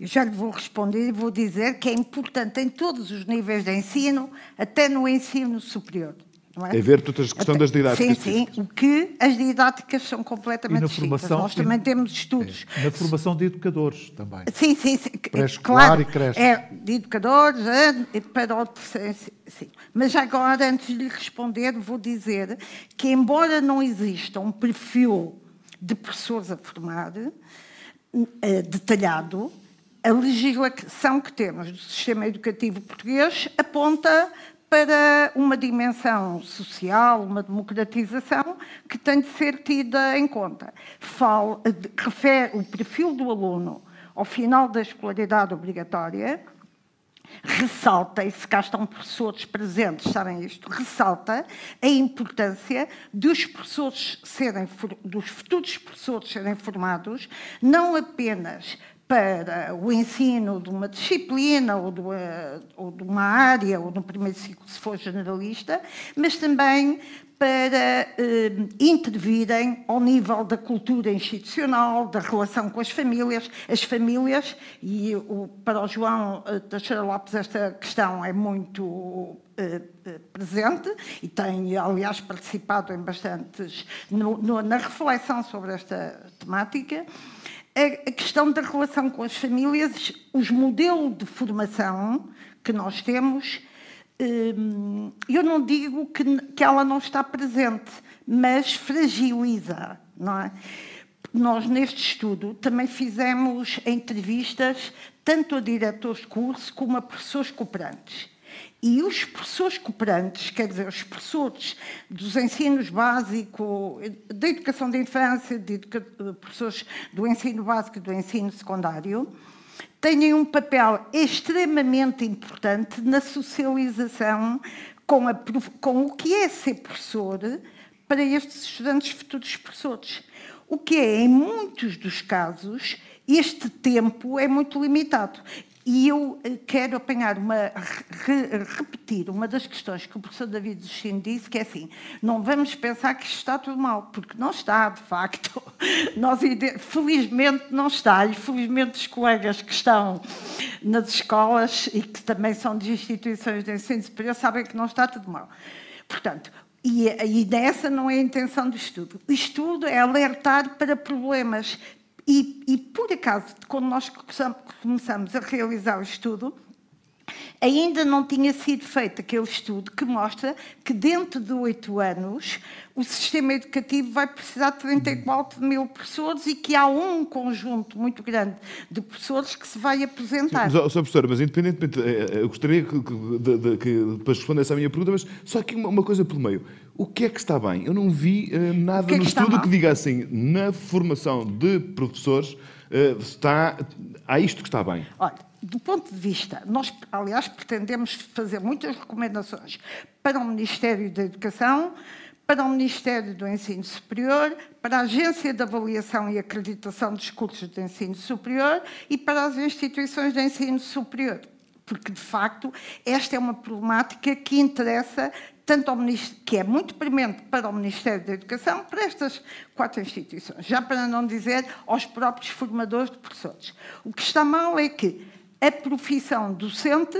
Eu já lhe vou responder e vou dizer que é importante em todos os níveis de ensino, até no ensino superior. Não é? é ver toda a questão das didáticas. Sim, sim, o que as didáticas são completamente distintas. Nós também temos estudos. É, na formação de educadores também. Sim, sim, sim. Pré-escolar claro, e creche. É, de educadores, é, para o sim. Mas agora, antes de lhe responder, vou dizer que, embora não exista um perfil de professores a formar, eh, detalhado, a legislação que temos do sistema educativo português aponta para uma dimensão social, uma democratização que tem de ser tida em conta. Fala, refere o perfil do aluno ao final da escolaridade obrigatória, ressalta, e se cá estão professores presentes, sabem isto, ressalta a importância dos professores serem, dos futuros professores serem formados, não apenas para o ensino de uma disciplina ou de, uma, ou de uma área, ou no primeiro ciclo, se for generalista, mas também para eh, intervirem ao nível da cultura institucional, da relação com as famílias. As famílias, e o, para o João eh, Teixeira Lopes esta questão é muito eh, eh, presente e tem, aliás, participado em bastantes no, no, na reflexão sobre esta temática. A questão da relação com as famílias, os modelos de formação que nós temos, hum, eu não digo que, que ela não está presente, mas fragiliza, não é? Nós, neste estudo, também fizemos entrevistas tanto a diretores de curso como a professores cooperantes. E os professores cooperantes, quer dizer, os professores dos ensinos básico, da educação da infância, de professores do ensino básico e do ensino secundário, têm um papel extremamente importante na socialização com, a, com o que é ser professor para estes estudantes futuros professores. O que é, em muitos dos casos, este tempo é muito limitado. E eu eh, quero apanhar uma, re, repetir uma das questões que o professor David Justino disse, que é assim, não vamos pensar que está tudo mal, porque não está, de facto. Nós, felizmente não está, e felizmente os colegas que estão nas escolas e que também são de instituições de ensino superior sabem que não está tudo mal. Portanto, e, e dessa não é a intenção do estudo. O estudo é alertar para problemas e, e, por acaso, quando nós começamos a realizar o estudo, ainda não tinha sido feito aquele estudo que mostra que dentro de oito anos o sistema educativo vai precisar de 34 mil professores e que há um conjunto muito grande de professores que se vai aposentar. Sim, mas, professora, mas independentemente, eh, eh, eu gostaria que, de, de, que para responder essa minha pergunta, mas só aqui uma, uma, coisa pelo meio. O que é que está bem? Eu não vi uh, nada que é que no estudo que diga assim, na formação de professores, uh, está, há isto que está bem. Olha, do ponto de vista, nós, aliás, pretendemos fazer muitas recomendações para o Ministério da Educação, para o Ministério do Ensino Superior, para a Agência de Avaliação e Acreditação dos Cursos de Ensino Superior e para as instituições de ensino superior. Porque, de facto, esta é uma problemática que interessa tanto que é muito premente para o Ministério da Educação, para estas quatro instituições, já para não dizer aos próprios formadores de professores. O que está mal é que a profissão docente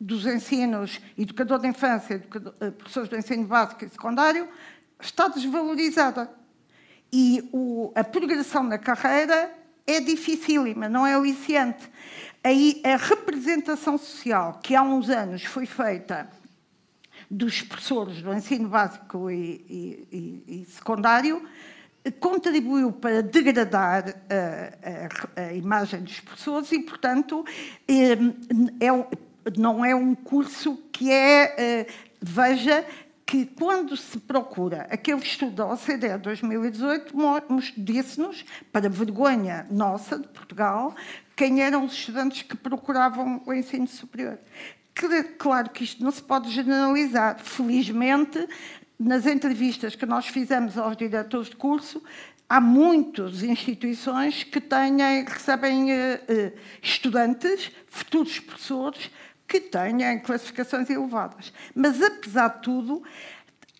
dos ensinos, educador de infância, educador, eh, professores do ensino básico e secundário, está desvalorizada. E o, a progressão na carreira é dificílima, não é aliciante. Aí a representação social que há uns anos foi feita dos professores do ensino básico e, e, e secundário contribuiu para degradar a, a, a, imagem dos professores e, portanto, é, é, não é um curso que é. Eh, veja que quando se procura aquele estudo da OCDE 2018, disse-nos, para vergonha nossa de Portugal, quem eram os estudantes que procuravam o ensino superior. Claro que isto não se pode generalizar. Felizmente, nas entrevistas que nós fizemos aos diretores de curso, há muitas instituições que têm, recebem uh, estudantes, futuros professores, que têm classificações elevadas. Mas, apesar de tudo,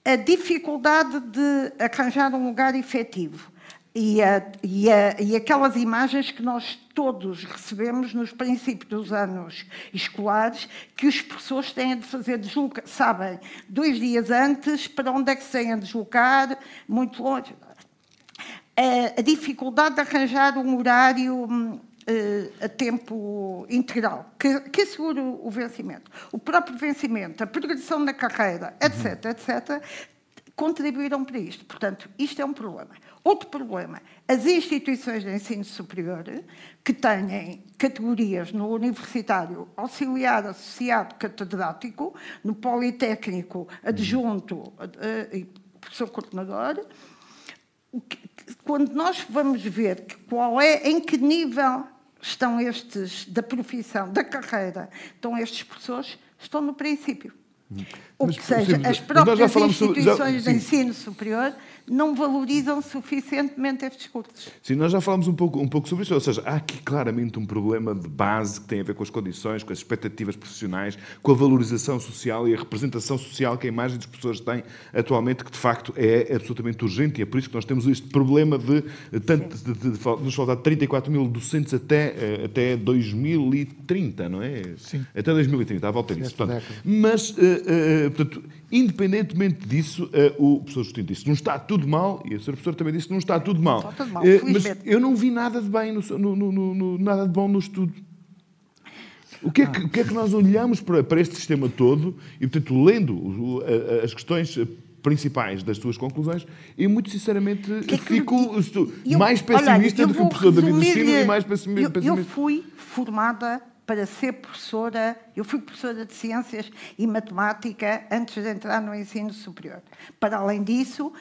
a dificuldade de arranjar um lugar efetivo e, a, e, a, e, aquelas imagens que nós todos recebemos nos princípios dos anos escolares, que os professores têm de fazer deslocar, sabem, dois dias antes, para onde é que se têm a deslocar, muito longe. A, dificuldade de arranjar um horário uh, a tempo integral, que, que assegure o vencimento. O próprio vencimento, a progressão da carreira, etc., etc., contribuíram para isto. Portanto, isto é um problema. Outro problema, as instituições de ensino superior que têm categorias no universitário auxiliar, associado, catedrático, no politécnico, adjunto eh, e professor coordenador, quando nós vamos ver qual é, em que nível estão estes, da profissão, da carreira, estão estes professores, estão no princípio. Ou seja, as próprias instituições sobre, já, de ensino superior não valorizam suficientemente estes cursos. Sim, nós já falamos um pouco, um pouco sobre isso, ou seja, há aqui claramente um problema de base que tem a ver com as condições, com as expectativas profissionais, com a valorização social e a representação social que a imagem dos professores tem atualmente, que de facto é absolutamente urgente e é por isso que nós temos este problema de, tanto, de, de, de, de nos faltar 34 mil docentes até, eh, até 2030, não é? Sim. Até 2030, à volta disso. Mas uh, uh, portanto, independentemente disso, uh, o professor Justino disse não está tudo mal, e a senhora professora também disse que não está tudo mal. Está tudo mal mas eu não vi nada de bem, no, no, no, nada de bom no estudo. O que, é que, o que, é que, nós olhamos para, para, este sistema todo e, portanto, lendo as questões principais das suas conclusões, eu muito sinceramente que fico eu, mais pessimista olha, do que o professor David Destino e mais pessimista. Eu, eu fui formada para ser professora, eu fui professora de Ciências e Matemática antes de entrar no ensino superior. Para além disso,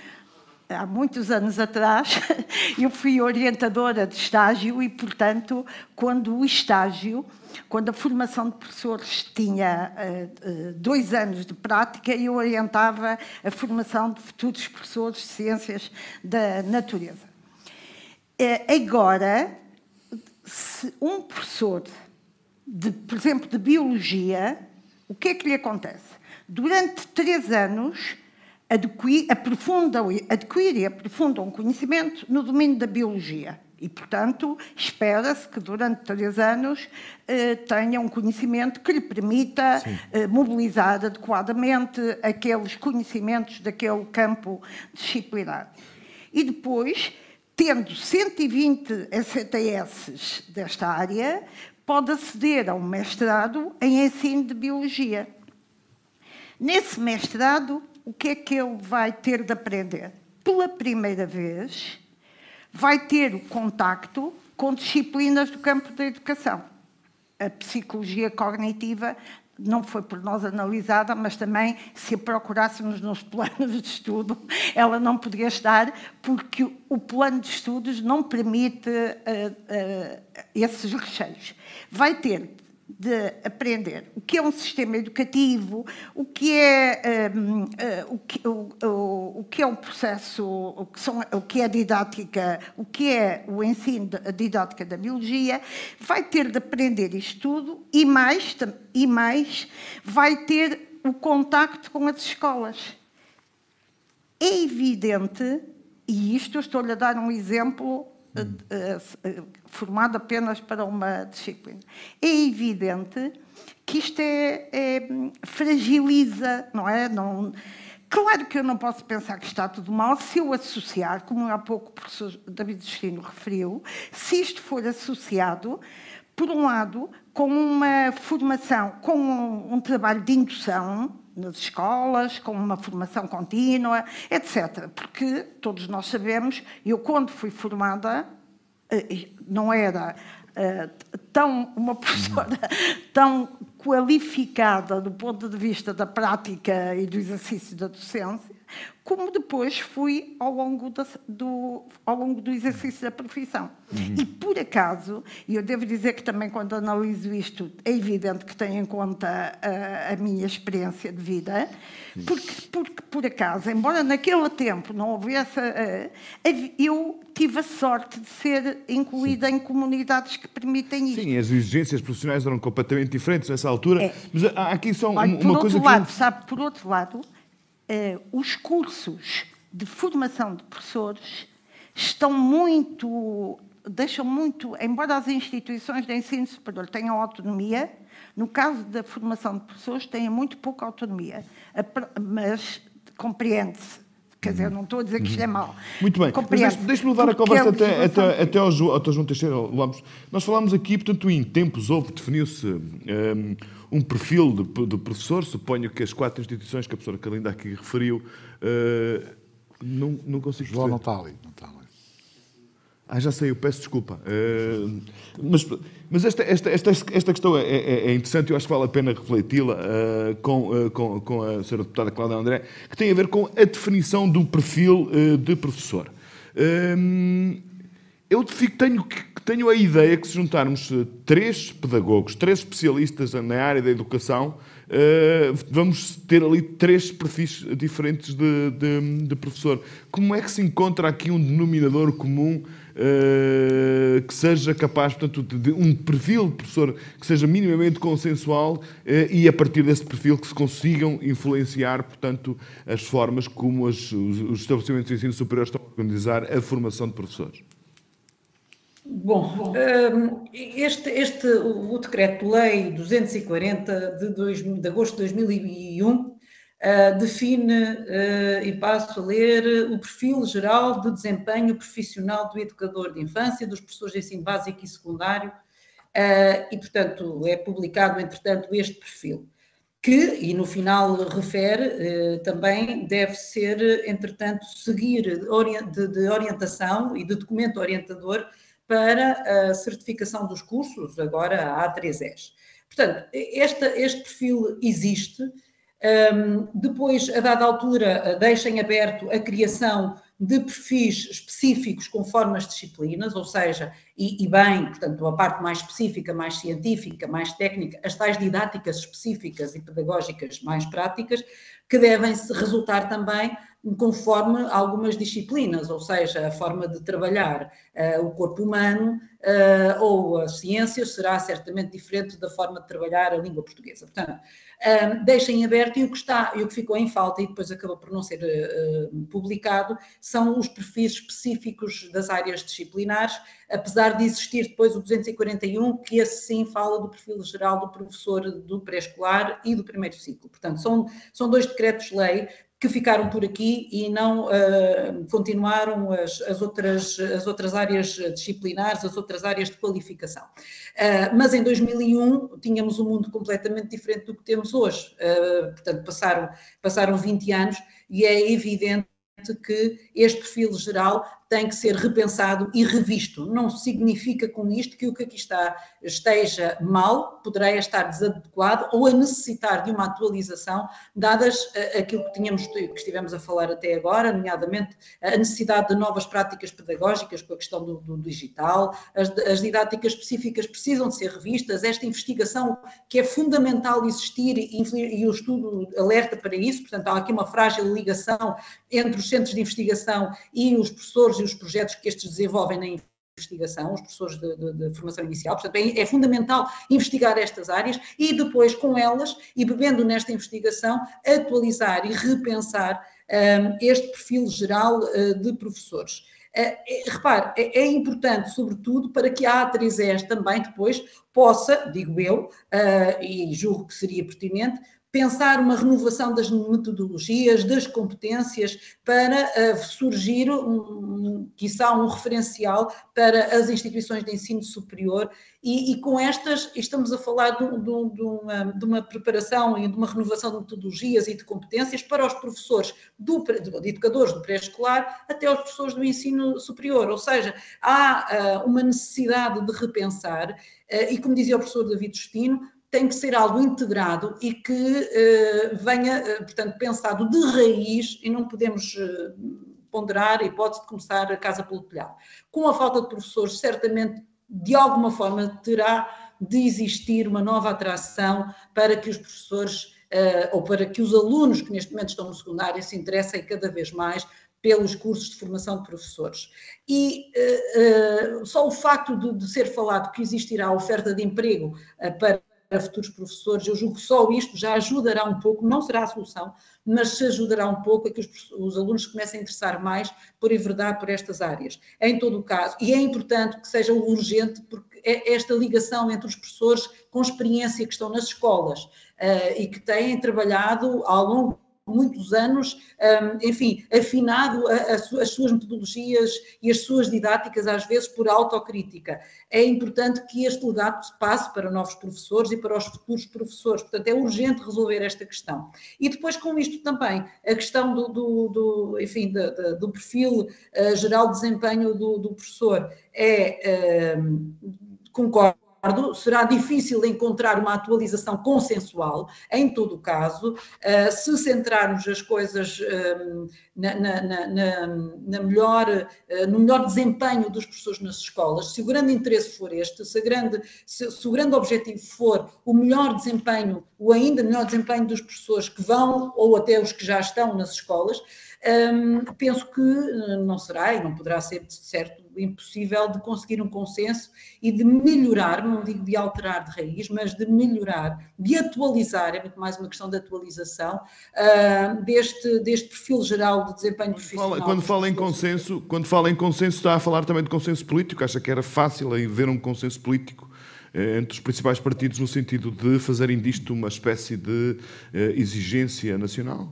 há muitos anos atrás, eu fui orientadora de estágio e, portanto, quando o estágio, quando a formação de professores tinha uh, dois anos de prática, eu orientava a formação de futuros professores de ciências da natureza. Uh, agora, se um professor de, por exemplo, de biologia, o que é que lhe acontece? Durante três anos, adquire, aprofundam, adquire e aprofundam conhecimento no domínio da biologia. E, portanto, espera-se que durante três anos eh, tenha um conhecimento que lhe permita eh, mobilizar adequadamente aqueles conhecimentos daquele campo disciplinar. E depois, tendo 120 ECTS desta área, pode aceder a um mestrado em ensino de biologia. Nesse mestrado, o que é que ele vai ter de aprender? Pela primeira vez, vai ter o contacto com disciplinas do campo da educação. A psicologia cognitiva não foi por nós analisada, mas também, se a procurássemos nos planos de estudo, ela não poderia estar, porque o plano de estudos não permite uh, uh, esses recheios. Vai ter de aprender o que é um sistema educativo, o que é, um, uh, o, que, o, o, o, que é um processo, o que, são, o que é a didática, o que é o ensino, a didática da biologia, vai ter de aprender isto tudo e mais, e mais vai ter o contacto com as escolas. É evidente, e isto estou-lhe a dar um exemplo uh, formado apenas para uma disciplina. É evidente que isto é, é, fragiliza, não é? Não, claro que eu não posso pensar que está tudo mal se eu associar, como há pouco o professor David Destino referiu, se isto for associado, por um lado, com uma formação, com um, um trabalho de indução, nas escolas, com uma formação contínua, etc. Porque todos nós sabemos, eu quando fui formada, eh, não era uh, tão uma professora tão qualificada do ponto de vista da prática e do exercício da docência, como depois fui ao longo, da, do, ao longo do exercício da profissão. Uhum. E, por acaso, e eu devo dizer que também quando analiso isto, é evidente que tenho em conta a, a minha experiência de vida, porque, porque, por acaso, embora naquele tempo não houvesse... Uh, eu tive a sorte de ser incluída Sim. em comunidades que permitem isso. Sim, as exigências profissionais eram completamente diferentes nessa altura, é. mas há aqui só Olha, uma coisa que... Lado, sabe, por outro lado, eh, os cursos de formação de professores estão muito, deixam muito, embora as instituições de ensino superior tenham autonomia, no caso da formação de professores têm muito pouca autonomia, mas compreende-se. Quer dizer, não estou a dizer que isto é mau. Muito bem. Deixe-me deixe levar a conversa até, até, até ao, João, ao João Teixeira Lopes. Nós falámos aqui, portanto, em tempos houve, definiu-se um, um perfil de, de, professor, suponho que as quatro instituições que a professora Carlinda aqui referiu, uh, não, não consigo João não está ali, não está ali. Ah, já sei, eu peço desculpa. Uh, mas mas esta, esta, esta, esta questão é, é, é, interessante, eu acho que vale a pena refleti-la uh, com, uh, com, com a senhora deputada Cláudia André, que tem a ver com a definição do perfil de professor. eu fico, tenho, tenho a ideia que se juntarmos três pedagogos, três especialistas na área da educação, vamos ter ali três perfis diferentes de, de, de professor. Como é que se encontra aqui um denominador comum uh, que seja capaz, portanto, de um perfil de professor que seja minimamente consensual e a partir desse perfil que se consigam influenciar, portanto, as formas como as, os estabelecimentos de ensino superior estão a organizar a formação de professores. Bom, hum, este, este, o Decreto-Lei 240 de, dois, de agosto de 2001 Uh, define, uh, e passo a ler, o perfil geral de desempenho profissional do educador de infância, dos professores de ensino básico e secundário, uh, e, portanto, é publicado, entretanto, este perfil, que, e no final refere, também deve ser, entretanto, seguir de, de orientação e de documento orientador para a certificação dos cursos, agora a A3S. Portanto, este, este perfil existe, um, depois, a dada altura, deixem aberto a criação de perfis específicos conforme as disciplinas, ou seja, e, e, bem, portanto, a parte mais específica, mais científica, mais técnica, as tais didáticas específicas e pedagógicas mais práticas, que devem resultar também conforme algumas disciplinas, ou seja, a forma de trabalhar uh, o corpo humano uh, ou a ciência será certamente diferente da forma de trabalhar a língua portuguesa. Portanto, um, deixem aberto e o que está e o que ficou em falta e depois acabou por não ser uh, publicado são os perfis específicos das áreas disciplinares, apesar de existir depois o 241, que esse sim fala do perfil geral do professor do pré-escolar e do primeiro ciclo. Portanto, são, são dois decretos-lei que ficaram por aqui e não uh, continuaram as, as, outras, as outras áreas disciplinares, as outras áreas de qualificação. Uh, mas em 2001 tínhamos um mundo completamente diferente do que temos hoje. Uh, portanto, passaram, passaram 20 anos e é evidente que este perfil geral tem que ser repensado e revisto. Não significa com isto que o que aqui está esteja mal, poderá estar desadequado ou a necessitar de uma atualização, dadas eh, aquilo que tínhamos que estivemos a falar até agora, nomeadamente a necessidade de novas práticas pedagógicas com a questão do, do digital, as, as, didáticas específicas precisam de ser revistas, esta investigação que é fundamental existir e, e o estudo alerta para isso, portanto há aqui uma frágil ligação entre os centros de investigação e os professores e os projetos que estes desenvolvem na investigação, os professores de, de, de formação inicial. Portanto, é, é, fundamental investigar estas áreas e depois, com elas e bebendo nesta investigação, atualizar e repensar um, este perfil geral uh, de professores. Uh, repare, é, é, importante, sobretudo, para que a A3S também depois possa, digo eu, uh, e julgo que seria pertinente, pensar uma renovação das metodologias, das competências, para uh, surgir, um, quiçá, um referencial para as instituições de ensino superior. E, e com estas estamos a falar de, de, de, uma, de, uma, preparação e de uma renovação de metodologias e de competências para os professores, do, de educadores do pré-escolar até os professores do ensino superior, ou seja, há uh, uma necessidade de repensar uh, e como dizia o professor David Justino, tem que ser algo integrado e que uh, venha, uh, portanto, pensado de raiz e não podemos uh, ponderar a hipótese de começar a casa pelo telhado. Com a falta de professores, certamente, de alguma forma, terá de existir uma nova atração para que os professores ou para que os alunos que neste momento estão no secundário se interessem cada vez mais pelos cursos de formação de professores. E uh, uh, só o facto de, de, ser falado que existirá oferta de emprego uh, para para futuros professores. Eu julgo que só isto já ajudará um pouco, não será a solução, mas se ajudará um pouco a que os, os alunos comecem a interessar mais por enverdar por estas áreas. Em todo o caso, e é importante que seja urgente, porque é esta ligação entre os professores com experiência que estão nas escolas uh, e que têm trabalhado ao longo muitos anos, hum, enfim, afinado as suas metodologias e as suas didáticas, às vezes por autocrítica. É importante que este legado passe para novos professores e para os futuros professores, portanto, é urgente resolver esta questão. E depois, com isto também, a questão do, do, do enfim, do, do perfil uh, geral de desempenho do, do professor é, uh, concordo será difícil encontrar uma atualização consensual, em todo o caso, eh, se centrarmos as coisas ehm, na, na, na, na, melhor, eh, no melhor desempenho dos professores nas escolas, se o grande interesse for este, se, grande, se, se o grande objetivo for o melhor desempenho, o ainda melhor desempenho dos professores que vão ou até os que já estão nas escolas, um, penso que não será e não poderá ser, certo, impossível de conseguir um consenso e de melhorar, não digo de alterar de raiz, mas de melhorar, de atualizar, é muito mais uma questão de atualização uh, deste, deste perfil geral de desempenho quando profissional. Fala, quando fala em consenso, quando fala em consenso, está a falar também de consenso político. Acha que era fácil haver um consenso político eh, entre os principais partidos no sentido de fazerem disto uma espécie de eh, exigência nacional?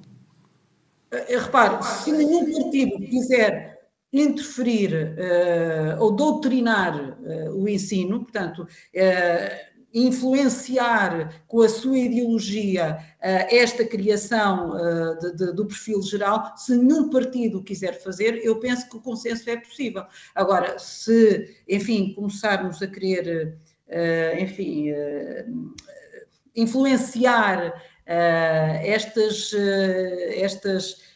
Uh, repare, se nenhum partido quiser interferir uh, ou doutrinar uh, o ensino, portanto, influenciar com a sua ideologia esta criação de, de, do perfil geral, se nenhum partido quiser fazer, eu penso que o consenso é possível. Agora, se, enfim, começarmos a querer, enfim, influenciar estas, estas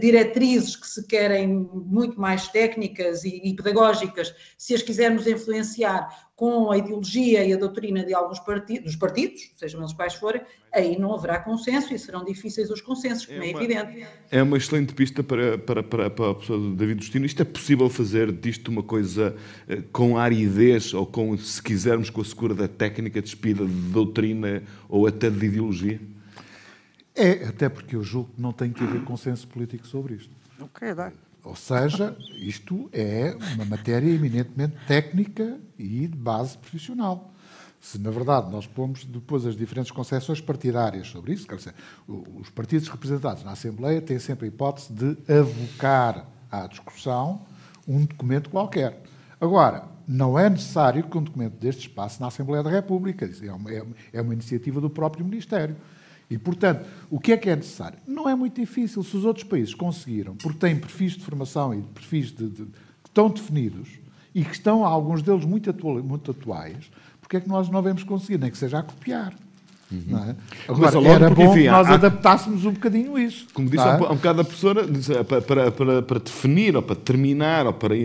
diretrizes que se querem muito mais técnicas e, e, pedagógicas, se as quisermos influenciar com a ideologia e a doutrina de alguns partidos, dos partidos, sejam eles quais forem, aí não haverá consenso e serão difíceis os consensos, como é, é evidente. É uma excelente pista para, para, para, para a pessoa do David Justino. Isto é possível fazer disto uma coisa com aridez ou com, se quisermos, com a segura da técnica despida de doutrina ou até de ideologia? É, até porque eu julgo que não tem que haver consenso político sobre isto. Não quer dar. Ou seja, isto é uma matéria eminentemente técnica e de base profissional. Se, na verdade, nós pomos depois as diferentes concepções partidárias sobre isso, quer dizer, os partidos representados na Assembleia têm sempre a hipótese de avocar à discussão um documento qualquer. Agora, não é necessário que um documento deste passe na Assembleia da República. É uma, é uma iniciativa do próprio Ministério. E, portanto, o que é que é necessário? Não é muito difícil. Se os outros países conseguiram, porque têm perfis de formação e perfis de, de, que estão definidos e que estão, alguns deles, muito, atual, muito atuais, porque é que nós não vemos conseguir? Nem que seja a copiar. Uhum. É? Agora, Mas, era porque, bom enfim, que nós há, adaptássemos um bocadinho isso. Como disse é? há um bocado a professora, eh, para, para, para, definir, ou para terminar, ou para, uh,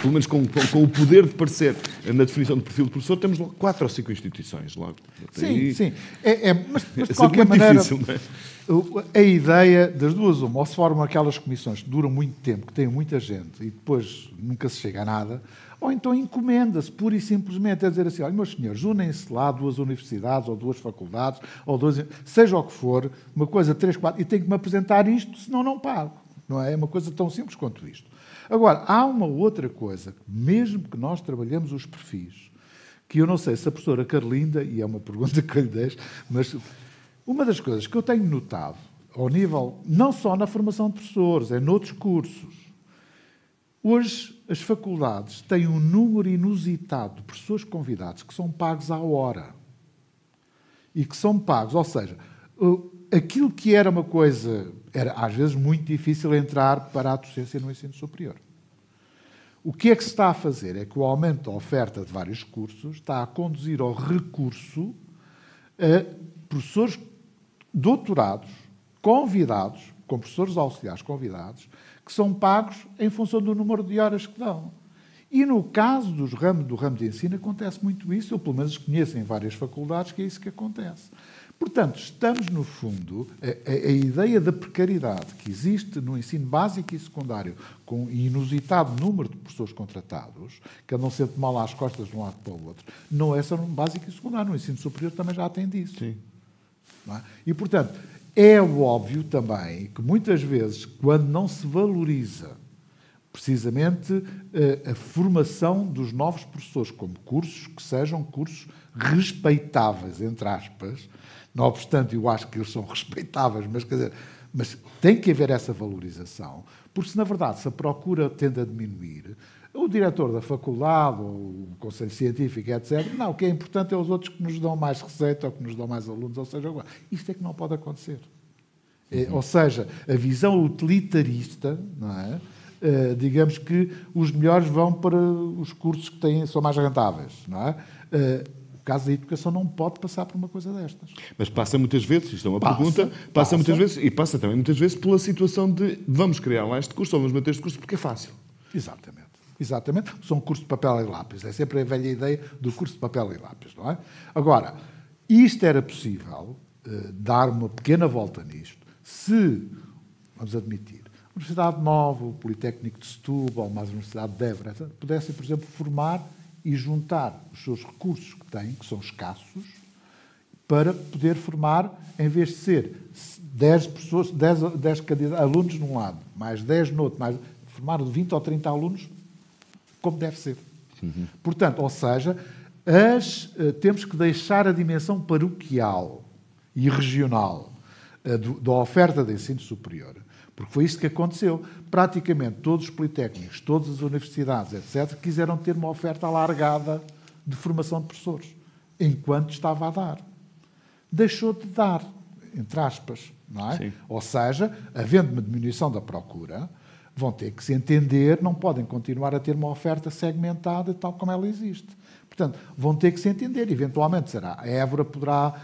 pelo menos com, com, com, o poder de parecer na definição do perfil do professor, temos quatro ou cinco instituições logo. Sim, sim. É, é, mas, mas de é qualquer maneira, difícil, é? a ideia das duas, uma, ou se formam aquelas comissões que duram muito tempo, que têm muita gente e depois nunca se chega a nada, ou então encomenda-se, pura e simplesmente, a dizer assim: olha, meus senhores, unem-se lá duas universidades ou duas faculdades, ou duas, seja o que for, uma coisa, três, quatro, e tem que me apresentar isto, senão não pago. Não é? É uma coisa tão simples quanto isto. Agora, há uma outra coisa, mesmo que nós trabalhemos os perfis, que eu não sei se a professora Carlinda, e é uma pergunta que eu lhe deixo, mas uma das coisas que eu tenho notado, ao nível, não só na formação de professores, é noutros cursos, hoje as faculdades têm um número inusitado de professores convidados que são pagos à hora. E que são pagos, ou seja, aquilo que era uma coisa, era às vezes muito difícil entrar para a docência no ensino superior. O que é que se está a fazer? É que o aumento da oferta de vários cursos está a conduzir ao recurso a professores doutorados convidados, com professores auxiliares convidados, que são pagos em função do número de horas que dão. E no caso dos ramo, do ramo de ensino acontece muito isso, eu pelo menos conheço em várias faculdades que é isso que acontece. Portanto, estamos no fundo, a, a, a ideia da precariedade que existe no ensino básico e secundário, com inusitado número de professores contratados, que andam sempre mal às costas de um lado para o outro, não é só no básico e secundário, no ensino superior também já tem disso. Sim. É? E, portanto, é óbvio também que muitas vezes, quando não se valoriza precisamente a, a formação dos novos professores como cursos que sejam cursos respeitáveis, entre aspas, não obstante eu acho que eles são respeitáveis, mas quer dizer, mas tem que haver essa valorização, porque se na verdade se a procura tende a diminuir, o diretor da faculdade, ou o conselho científico, etc. Não, o que é importante é os outros que nos dão mais receita ou que nos dão mais alunos, ou seja, isto é que não pode acontecer. É, ou seja, a visão utilitarista, não é? Uh, digamos que os melhores vão para os cursos que têm, são mais rentáveis, não é? Uh, o caso da educação não pode passar por uma coisa destas. Mas passa muitas vezes, isto é uma passa, pergunta, passa, passa, muitas vezes, e passa também muitas vezes pela situação de vamos criar lá este curso, ou vamos manter este curso porque é fácil. Exatamente. Exatamente, são cursos de papel e lápis. É sempre a velha ideia do curso de papel e lápis, não é? Agora, isto era possível uh, dar uma pequena volta nisto se, vamos admitir, Universidade Nova, o Politécnico de Setúbal, mais a Universidade de Évora, pudessem, por exemplo, formar e juntar os seus recursos que têm, que são escassos, para poder formar, em vez de ser 10, pessoas, 10, 10 alunos num lado, mais 10 no outro, mais, formar 20 ou 30 alunos como deve ser. Uhum. Portanto, ou seja, as, uh, temos que deixar a dimensão paroquial e regional do, da oferta de ensino superior, porque foi isto que aconteceu. Praticamente todos os politécnicos, todas as universidades, etc., quiseram ter uma oferta alargada de formação de professores, enquanto estava a dar. Deixou de dar, entre aspas, não é? Sim. Ou seja, havendo uma diminuição da procura, vão ter que se entender, não podem continuar a ter uma oferta segmentada tal como ela existe. Portanto, vão ter que se entender. Eventualmente será. A Évora poderá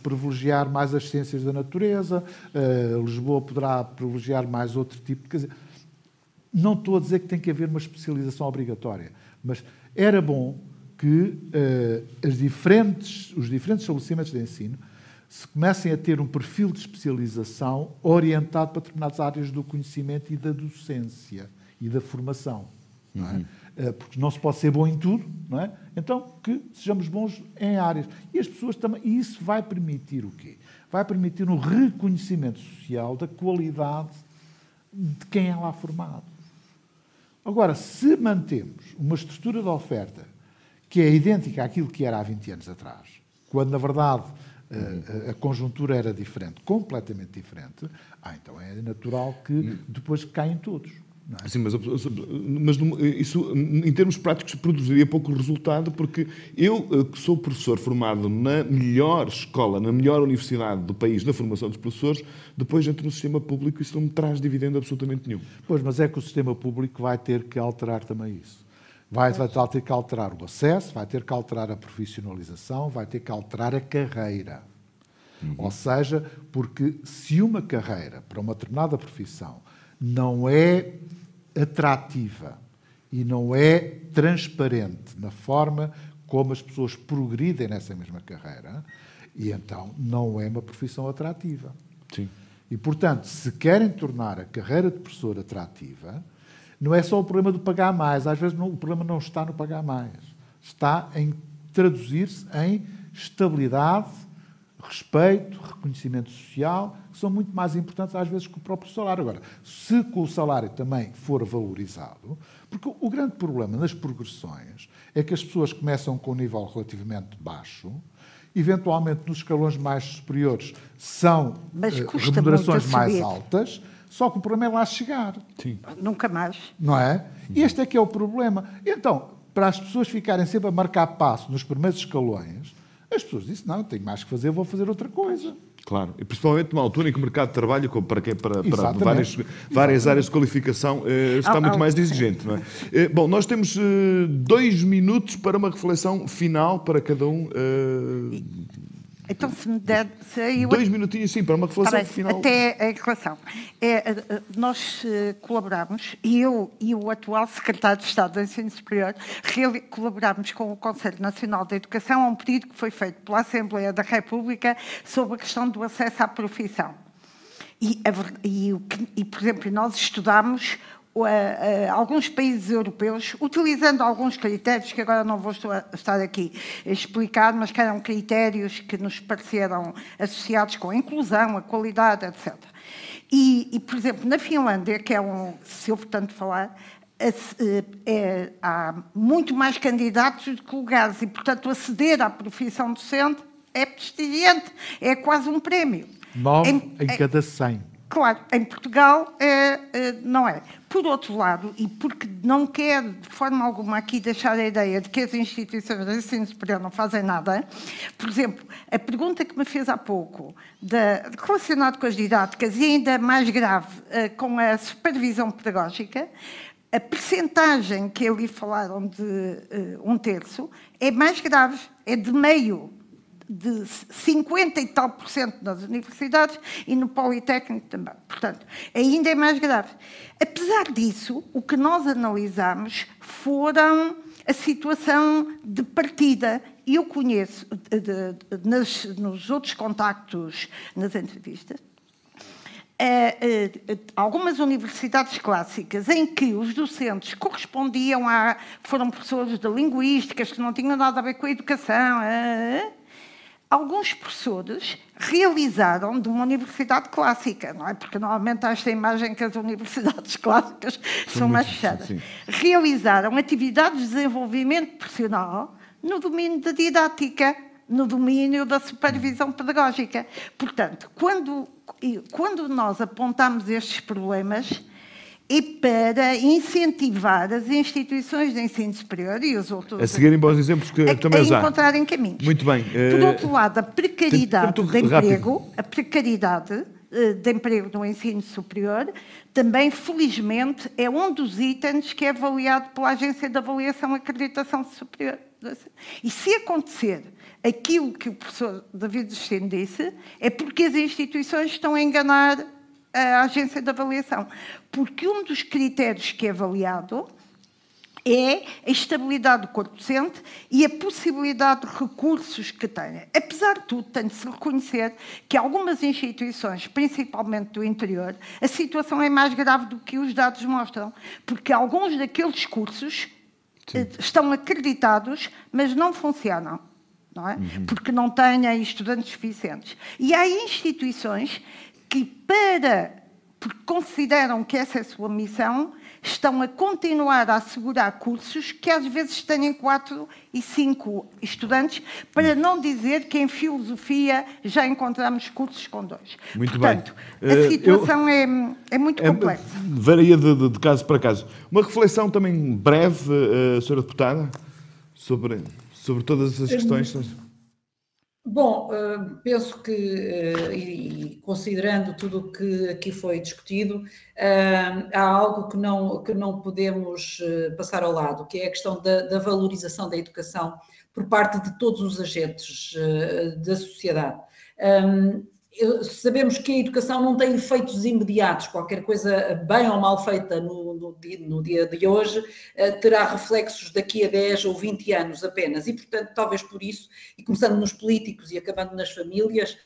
privilegiar mais as ciências da natureza, uh, Lisboa poderá privilegiar mais outro tipo de. Quer dizer, não estou a dizer que tem que haver uma especialização obrigatória, mas era bom que uh, diferentes, os diferentes estabelecimentos de ensino se comecem a ter um perfil de especialização orientado para determinadas áreas do conhecimento e da docência e da formação. Não é? Uhum. Eh, porque não se pode ser bom em tudo, não é? Então, que sejamos bons em áreas. E as pessoas também. E isso vai permitir o quê? Vai permitir um reconhecimento social da qualidade de quem é lá formado. Agora, se mantemos uma estrutura de oferta que é idêntica àquilo que era há 20 anos atrás, quando, na verdade, a, a conjuntura era diferente, completamente diferente, ah, então é natural que depois caem todos. É? Sim, mas, mas isso, em termos práticos, produziria pouco resultado, porque eu, eh, que sou professor formado na melhor escola, na melhor universidade do país, na formação dos professores, depois entro no sistema público e isso não me traz dividendo absolutamente nenhum. Pois, mas é que o sistema público vai ter que alterar também isso. Vai, vai ter que alterar o acesso, vai ter que alterar a profissionalização, vai ter que alterar a carreira. Uhum. Ou seja, porque se uma carreira para uma determinada profissão não é atrativa e não é transparente na forma como as pessoas progridem nessa mesma carreira, e então não é uma profissão atrativa. Sim. E, portanto, se querem tornar a carreira de professor atrativa, não é só o problema de pagar mais. Às vezes não, o problema não está no pagar mais. Está em traduzir-se em estabilidade, respeito, reconhecimento social, que são muito mais importantes às vezes que o próprio salário. Agora, se o salário também for valorizado, porque o grande problema nas progressões é que as pessoas começam com um nível relativamente baixo, eventualmente nos escalões mais superiores são uh, remunerações mais altas, só que o problema é lá chegar. Sim. Nunca mais. Não é? E este é que é o problema. Então, para as pessoas ficarem sempre a marcar passo nos primeiros escalões, as pessoas dizem, não, tenho mais que fazer, vou fazer outra coisa. Claro, e principalmente numa altura em que o mercado de trabalho, para, quem, para, para várias, várias áreas de qualificação, eh, está muito mais exigente. Não é? Eh, bom, nós temos eh, dois minutos para uma reflexão final para cada um. Então, se me der. Se eu... Dois minutinhos, sim, para uma reflexão Parece, final. Até a relação. É, nós colaboramos, e eu e o atual secretário de Estado do Ensino Superior colaboramos com o Conselho Nacional da Educação a um pedido que foi feito pela Assembleia da República sobre a questão do acesso à profissão. E, e, e por exemplo, nós estudamos alguns países europeus, utilizando alguns critérios que agora não vou estar aqui a explicar, mas que eram critérios que nos pareceram associados com a inclusão, a qualidade, etc. E, e por exemplo, na Finlândia, que é um, se ouve tanto falar, é, é, há muito mais candidatos do que lugares e, portanto, aceder à profissão docente é prestigiante, é quase um prémio. Nove em, em cada cem. Claro, em Portugal é, é, não é. Por outro lado, e porque não quero de forma alguma aqui deixar a ideia de que as instituições de ensino superior não fazem nada, por exemplo, a pergunta que me fez há pouco, da, relacionado com as didáticas e ainda mais grave, uh, com a supervisão pedagógica, a percentagem que ali falaram de um terço é mais grave, é de meio de 50 e tal por cento nas universidades e no Politécnico também. Portanto, ainda é mais grave. Apesar disso, o que nós analisamos foram a situação de partida. Eu conheço, de, de, nas, nos outros contactos, nas entrevistas, algumas universidades clássicas em que os docentes correspondiam a. foram professores de linguísticas que não tinham nada a ver com a educação. Alguns professores realizaram de uma universidade clássica, não é? Porque normalmente há esta imagem que as universidades clássicas são mais fechadas. Realizaram atividades de desenvolvimento profissional no domínio da didática, no domínio da supervisão pedagógica. Portanto, quando, quando nós apontamos estes problemas, é para incentivar as instituições de ensino superior e os outros a seguirem bons exemplos que a, também a encontrarem caminhos. Muito bem. Por uh, outro lado, a precariedade de emprego, a precariedade uh, de emprego no ensino superior, também felizmente é um dos itens que é avaliado pela Agência de Avaliação e Acreditação Superior. E se acontecer aquilo que o professor David Destino disse, é porque as instituições estão a enganar a agência de avaliação. Porque um dos critérios que é avaliado é a estabilidade do corpo docente e a possibilidade de recursos que tenha. Apesar de tudo, tem de se reconhecer que algumas instituições, principalmente do interior, a situação é mais grave do que os dados mostram, porque alguns daqueles cursos Sim. Eh, estão acreditados, mas não funcionam. Não é? Uhum. Porque não têm estudantes suficientes. E há instituições que, para, porque consideram que essa é a sua missão, estão a continuar a assegurar cursos que às vezes têm quatro e cinco estudantes, para não dizer que em filosofia já encontramos cursos com dois. Muito Portanto, bem. a situação Eu, é, é muito complexa. É, varia de, de, de, caso para caso. Uma reflexão também breve, uh, Sra. Deputada, sobre, sobre todas as questões. Bom, eh, penso que, eh, e considerando tudo o que aqui foi discutido, eh, há algo que não, que não podemos passar ao lado, que é a questão da, da valorização da educação por parte de todos os agentes da sociedade sabemos que a educação não tem efeitos imediatos, qualquer coisa bem ou mal feita no, no, no, dia de hoje eh, terá reflexos daqui a 10 ou 20 anos apenas, e portanto, talvez por isso, e começando nos políticos e acabando nas famílias,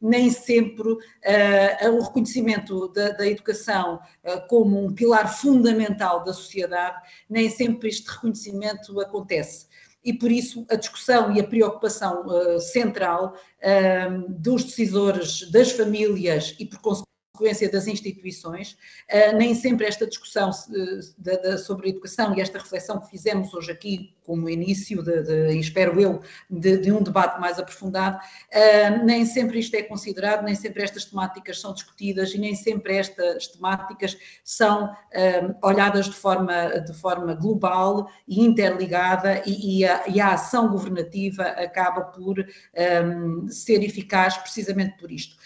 nem sempre uh, o reconhecimento da, da educação uh, como um pilar fundamental da sociedade, nem sempre este reconhecimento acontece e por isso a discussão e a preocupação uh, central uh, dos decisores, das famílias e por consequência consequência das instituições, uh, nem sempre esta discussão uh, sobre a educação e esta reflexão que fizemos hoje aqui como início, de, de, espero eu, de, de, um debate mais aprofundado, uh, nem sempre isto é considerado, nem sempre estas temáticas são discutidas e nem sempre estas temáticas são olhadas de forma, de forma global e interligada e, e, a, e a, ação governativa acaba por ser eficaz precisamente por isto.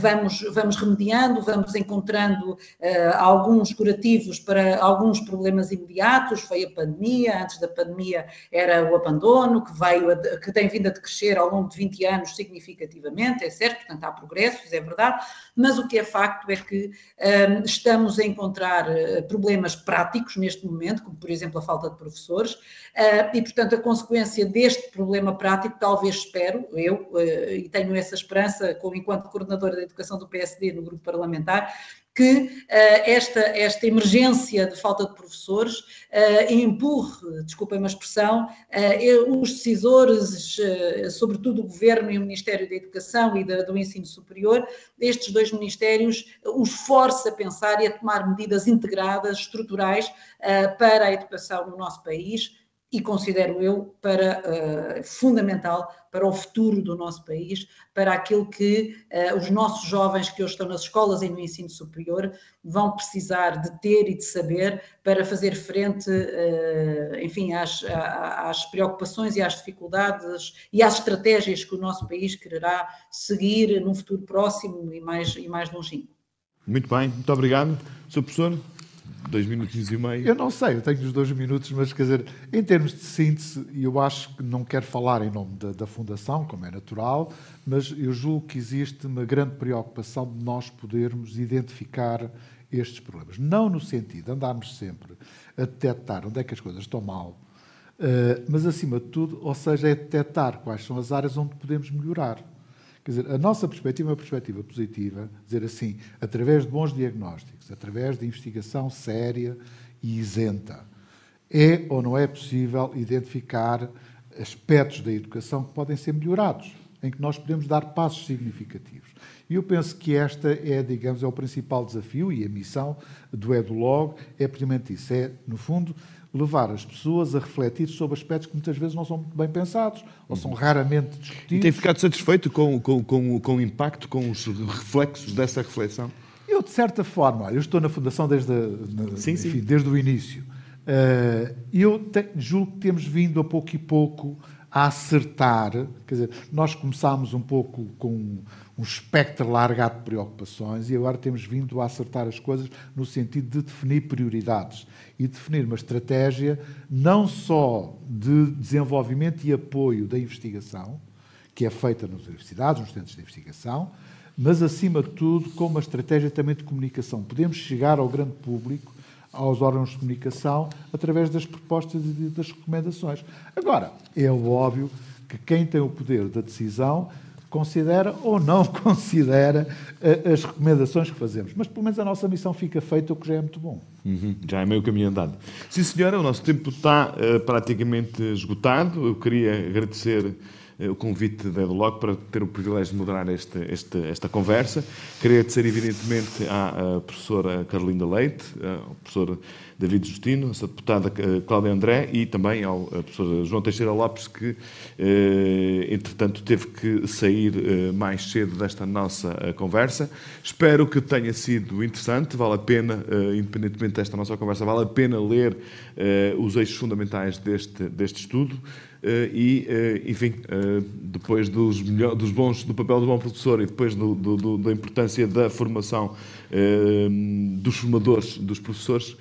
Vamos, vamos remediando vamos encontrando uh, alguns curativos para alguns problemas imediatos, foi a pandemia, antes da pandemia era o abandono, que, veio a, que tem vindo a crescer ao longo de 20 anos significativamente, é certo, portanto há progressos, é verdade, mas o que é facto é que um, estamos a encontrar eh, problemas práticos neste momento, como por exemplo a falta de professores, uh, e portanto a consequência deste problema prático, talvez espero, eu, uh, e tenho essa esperança, como enquanto coordenadora da educação do PSD no grupo parlamentar, que uh, esta, esta emergência de falta de professores uh, empurre, desculpem a expressão, uh, os decisores, sobretudo o Governo e o Ministério da Educação e da, do Ensino Superior, estes dois ministérios, os force a pensar e a tomar medidas integradas, estruturais, para a educação no nosso país, e considero eu para uh, fundamental para o futuro do nosso país, para aquilo que uh, os nossos jovens que hoje estão nas escolas e no ensino superior vão precisar de ter e de saber para fazer frente, uh, enfim, às, às, preocupações e às dificuldades e às estratégias que o nosso país quererá seguir num futuro próximo e mais, e mais longínquo. Muito bem, muito obrigado. Sr. Professor, dois minutos e meio. Eu não sei, eu tenho os dois minutos, mas quer dizer, em termos de síntese, eu acho que não quero falar em nome da, da, Fundação, como é natural, mas eu julgo que existe uma grande preocupação de nós podermos identificar estes problemas. Não no sentido de andarmos sempre a detectar onde é que as coisas estão mal, uh, mas acima de tudo, ou seja, é detectar quais são as áreas onde podemos melhorar. Quer dizer, a nossa perspectiva é uma perspectiva positiva, dizer assim, através de bons diagnósticos, através de investigação séria e isenta, é ou não é possível identificar aspectos da educação que podem ser melhorados, em que nós podemos dar passos significativos. E eu penso que esta é, digamos, é o principal desafio e a missão do EduLog é precisamente isso, é, no fundo, levar as pessoas a refletir sobre aspectos que muitas vezes não são muito bem pensados ou são raramente discutidos. E tem ficado satisfeito com, com, com, com o impacto, com os reflexos dessa reflexão? Eu, de certa forma, olha, eu estou na Fundação desde, a, sim, enfim, sim. desde o início. Uh, eu te, julgo que temos vindo a pouco e pouco a acertar. Quer dizer, nós começámos um pouco com um espectro largado de preocupações e agora temos vindo a acertar as coisas no sentido de definir prioridades e definir uma estratégia não só de desenvolvimento e apoio da investigação, que é feita nas universidades, nos centros de investigação, mas, acima de tudo, com uma estratégia também de comunicação. Podemos chegar ao grande público, aos órgãos de comunicação, através das propostas e das recomendações. Agora, é óbvio que quem tem o poder da decisão considera ou não considera uh, as recomendações que fazemos. Mas pelo menos a nossa missão fica feita, o que já é muito bom. Uhum, já é meio caminho andado. Sim, senhora, o nosso tempo está uh, praticamente esgotado. Eu queria agradecer eh, o convite da EduLog para ter o privilégio de moderar esta, esta, esta conversa. Queria agradecer, evidentemente, à, à professora Carlinda Leite, ao professor David Justino, à deputada eh, Cláudia André e também ao professor João Teixeira Lopes, que, eh, entretanto, teve que sair mais cedo desta nossa conversa. Espero que tenha sido interessante, vale a pena, independentemente desta nossa conversa, vale a pena ler os eixos fundamentais deste, deste estudo. Eh, e, eh, enfim, eh, depois dos, melhor, dos bons, do papel do bom professor e depois do, do, da importância da formação dos formadores, dos professores,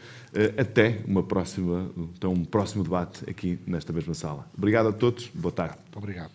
até uma próxima, então, um próximo debate aqui nesta mesma sala. Obrigado a todos, boa tarde. Muito obrigado.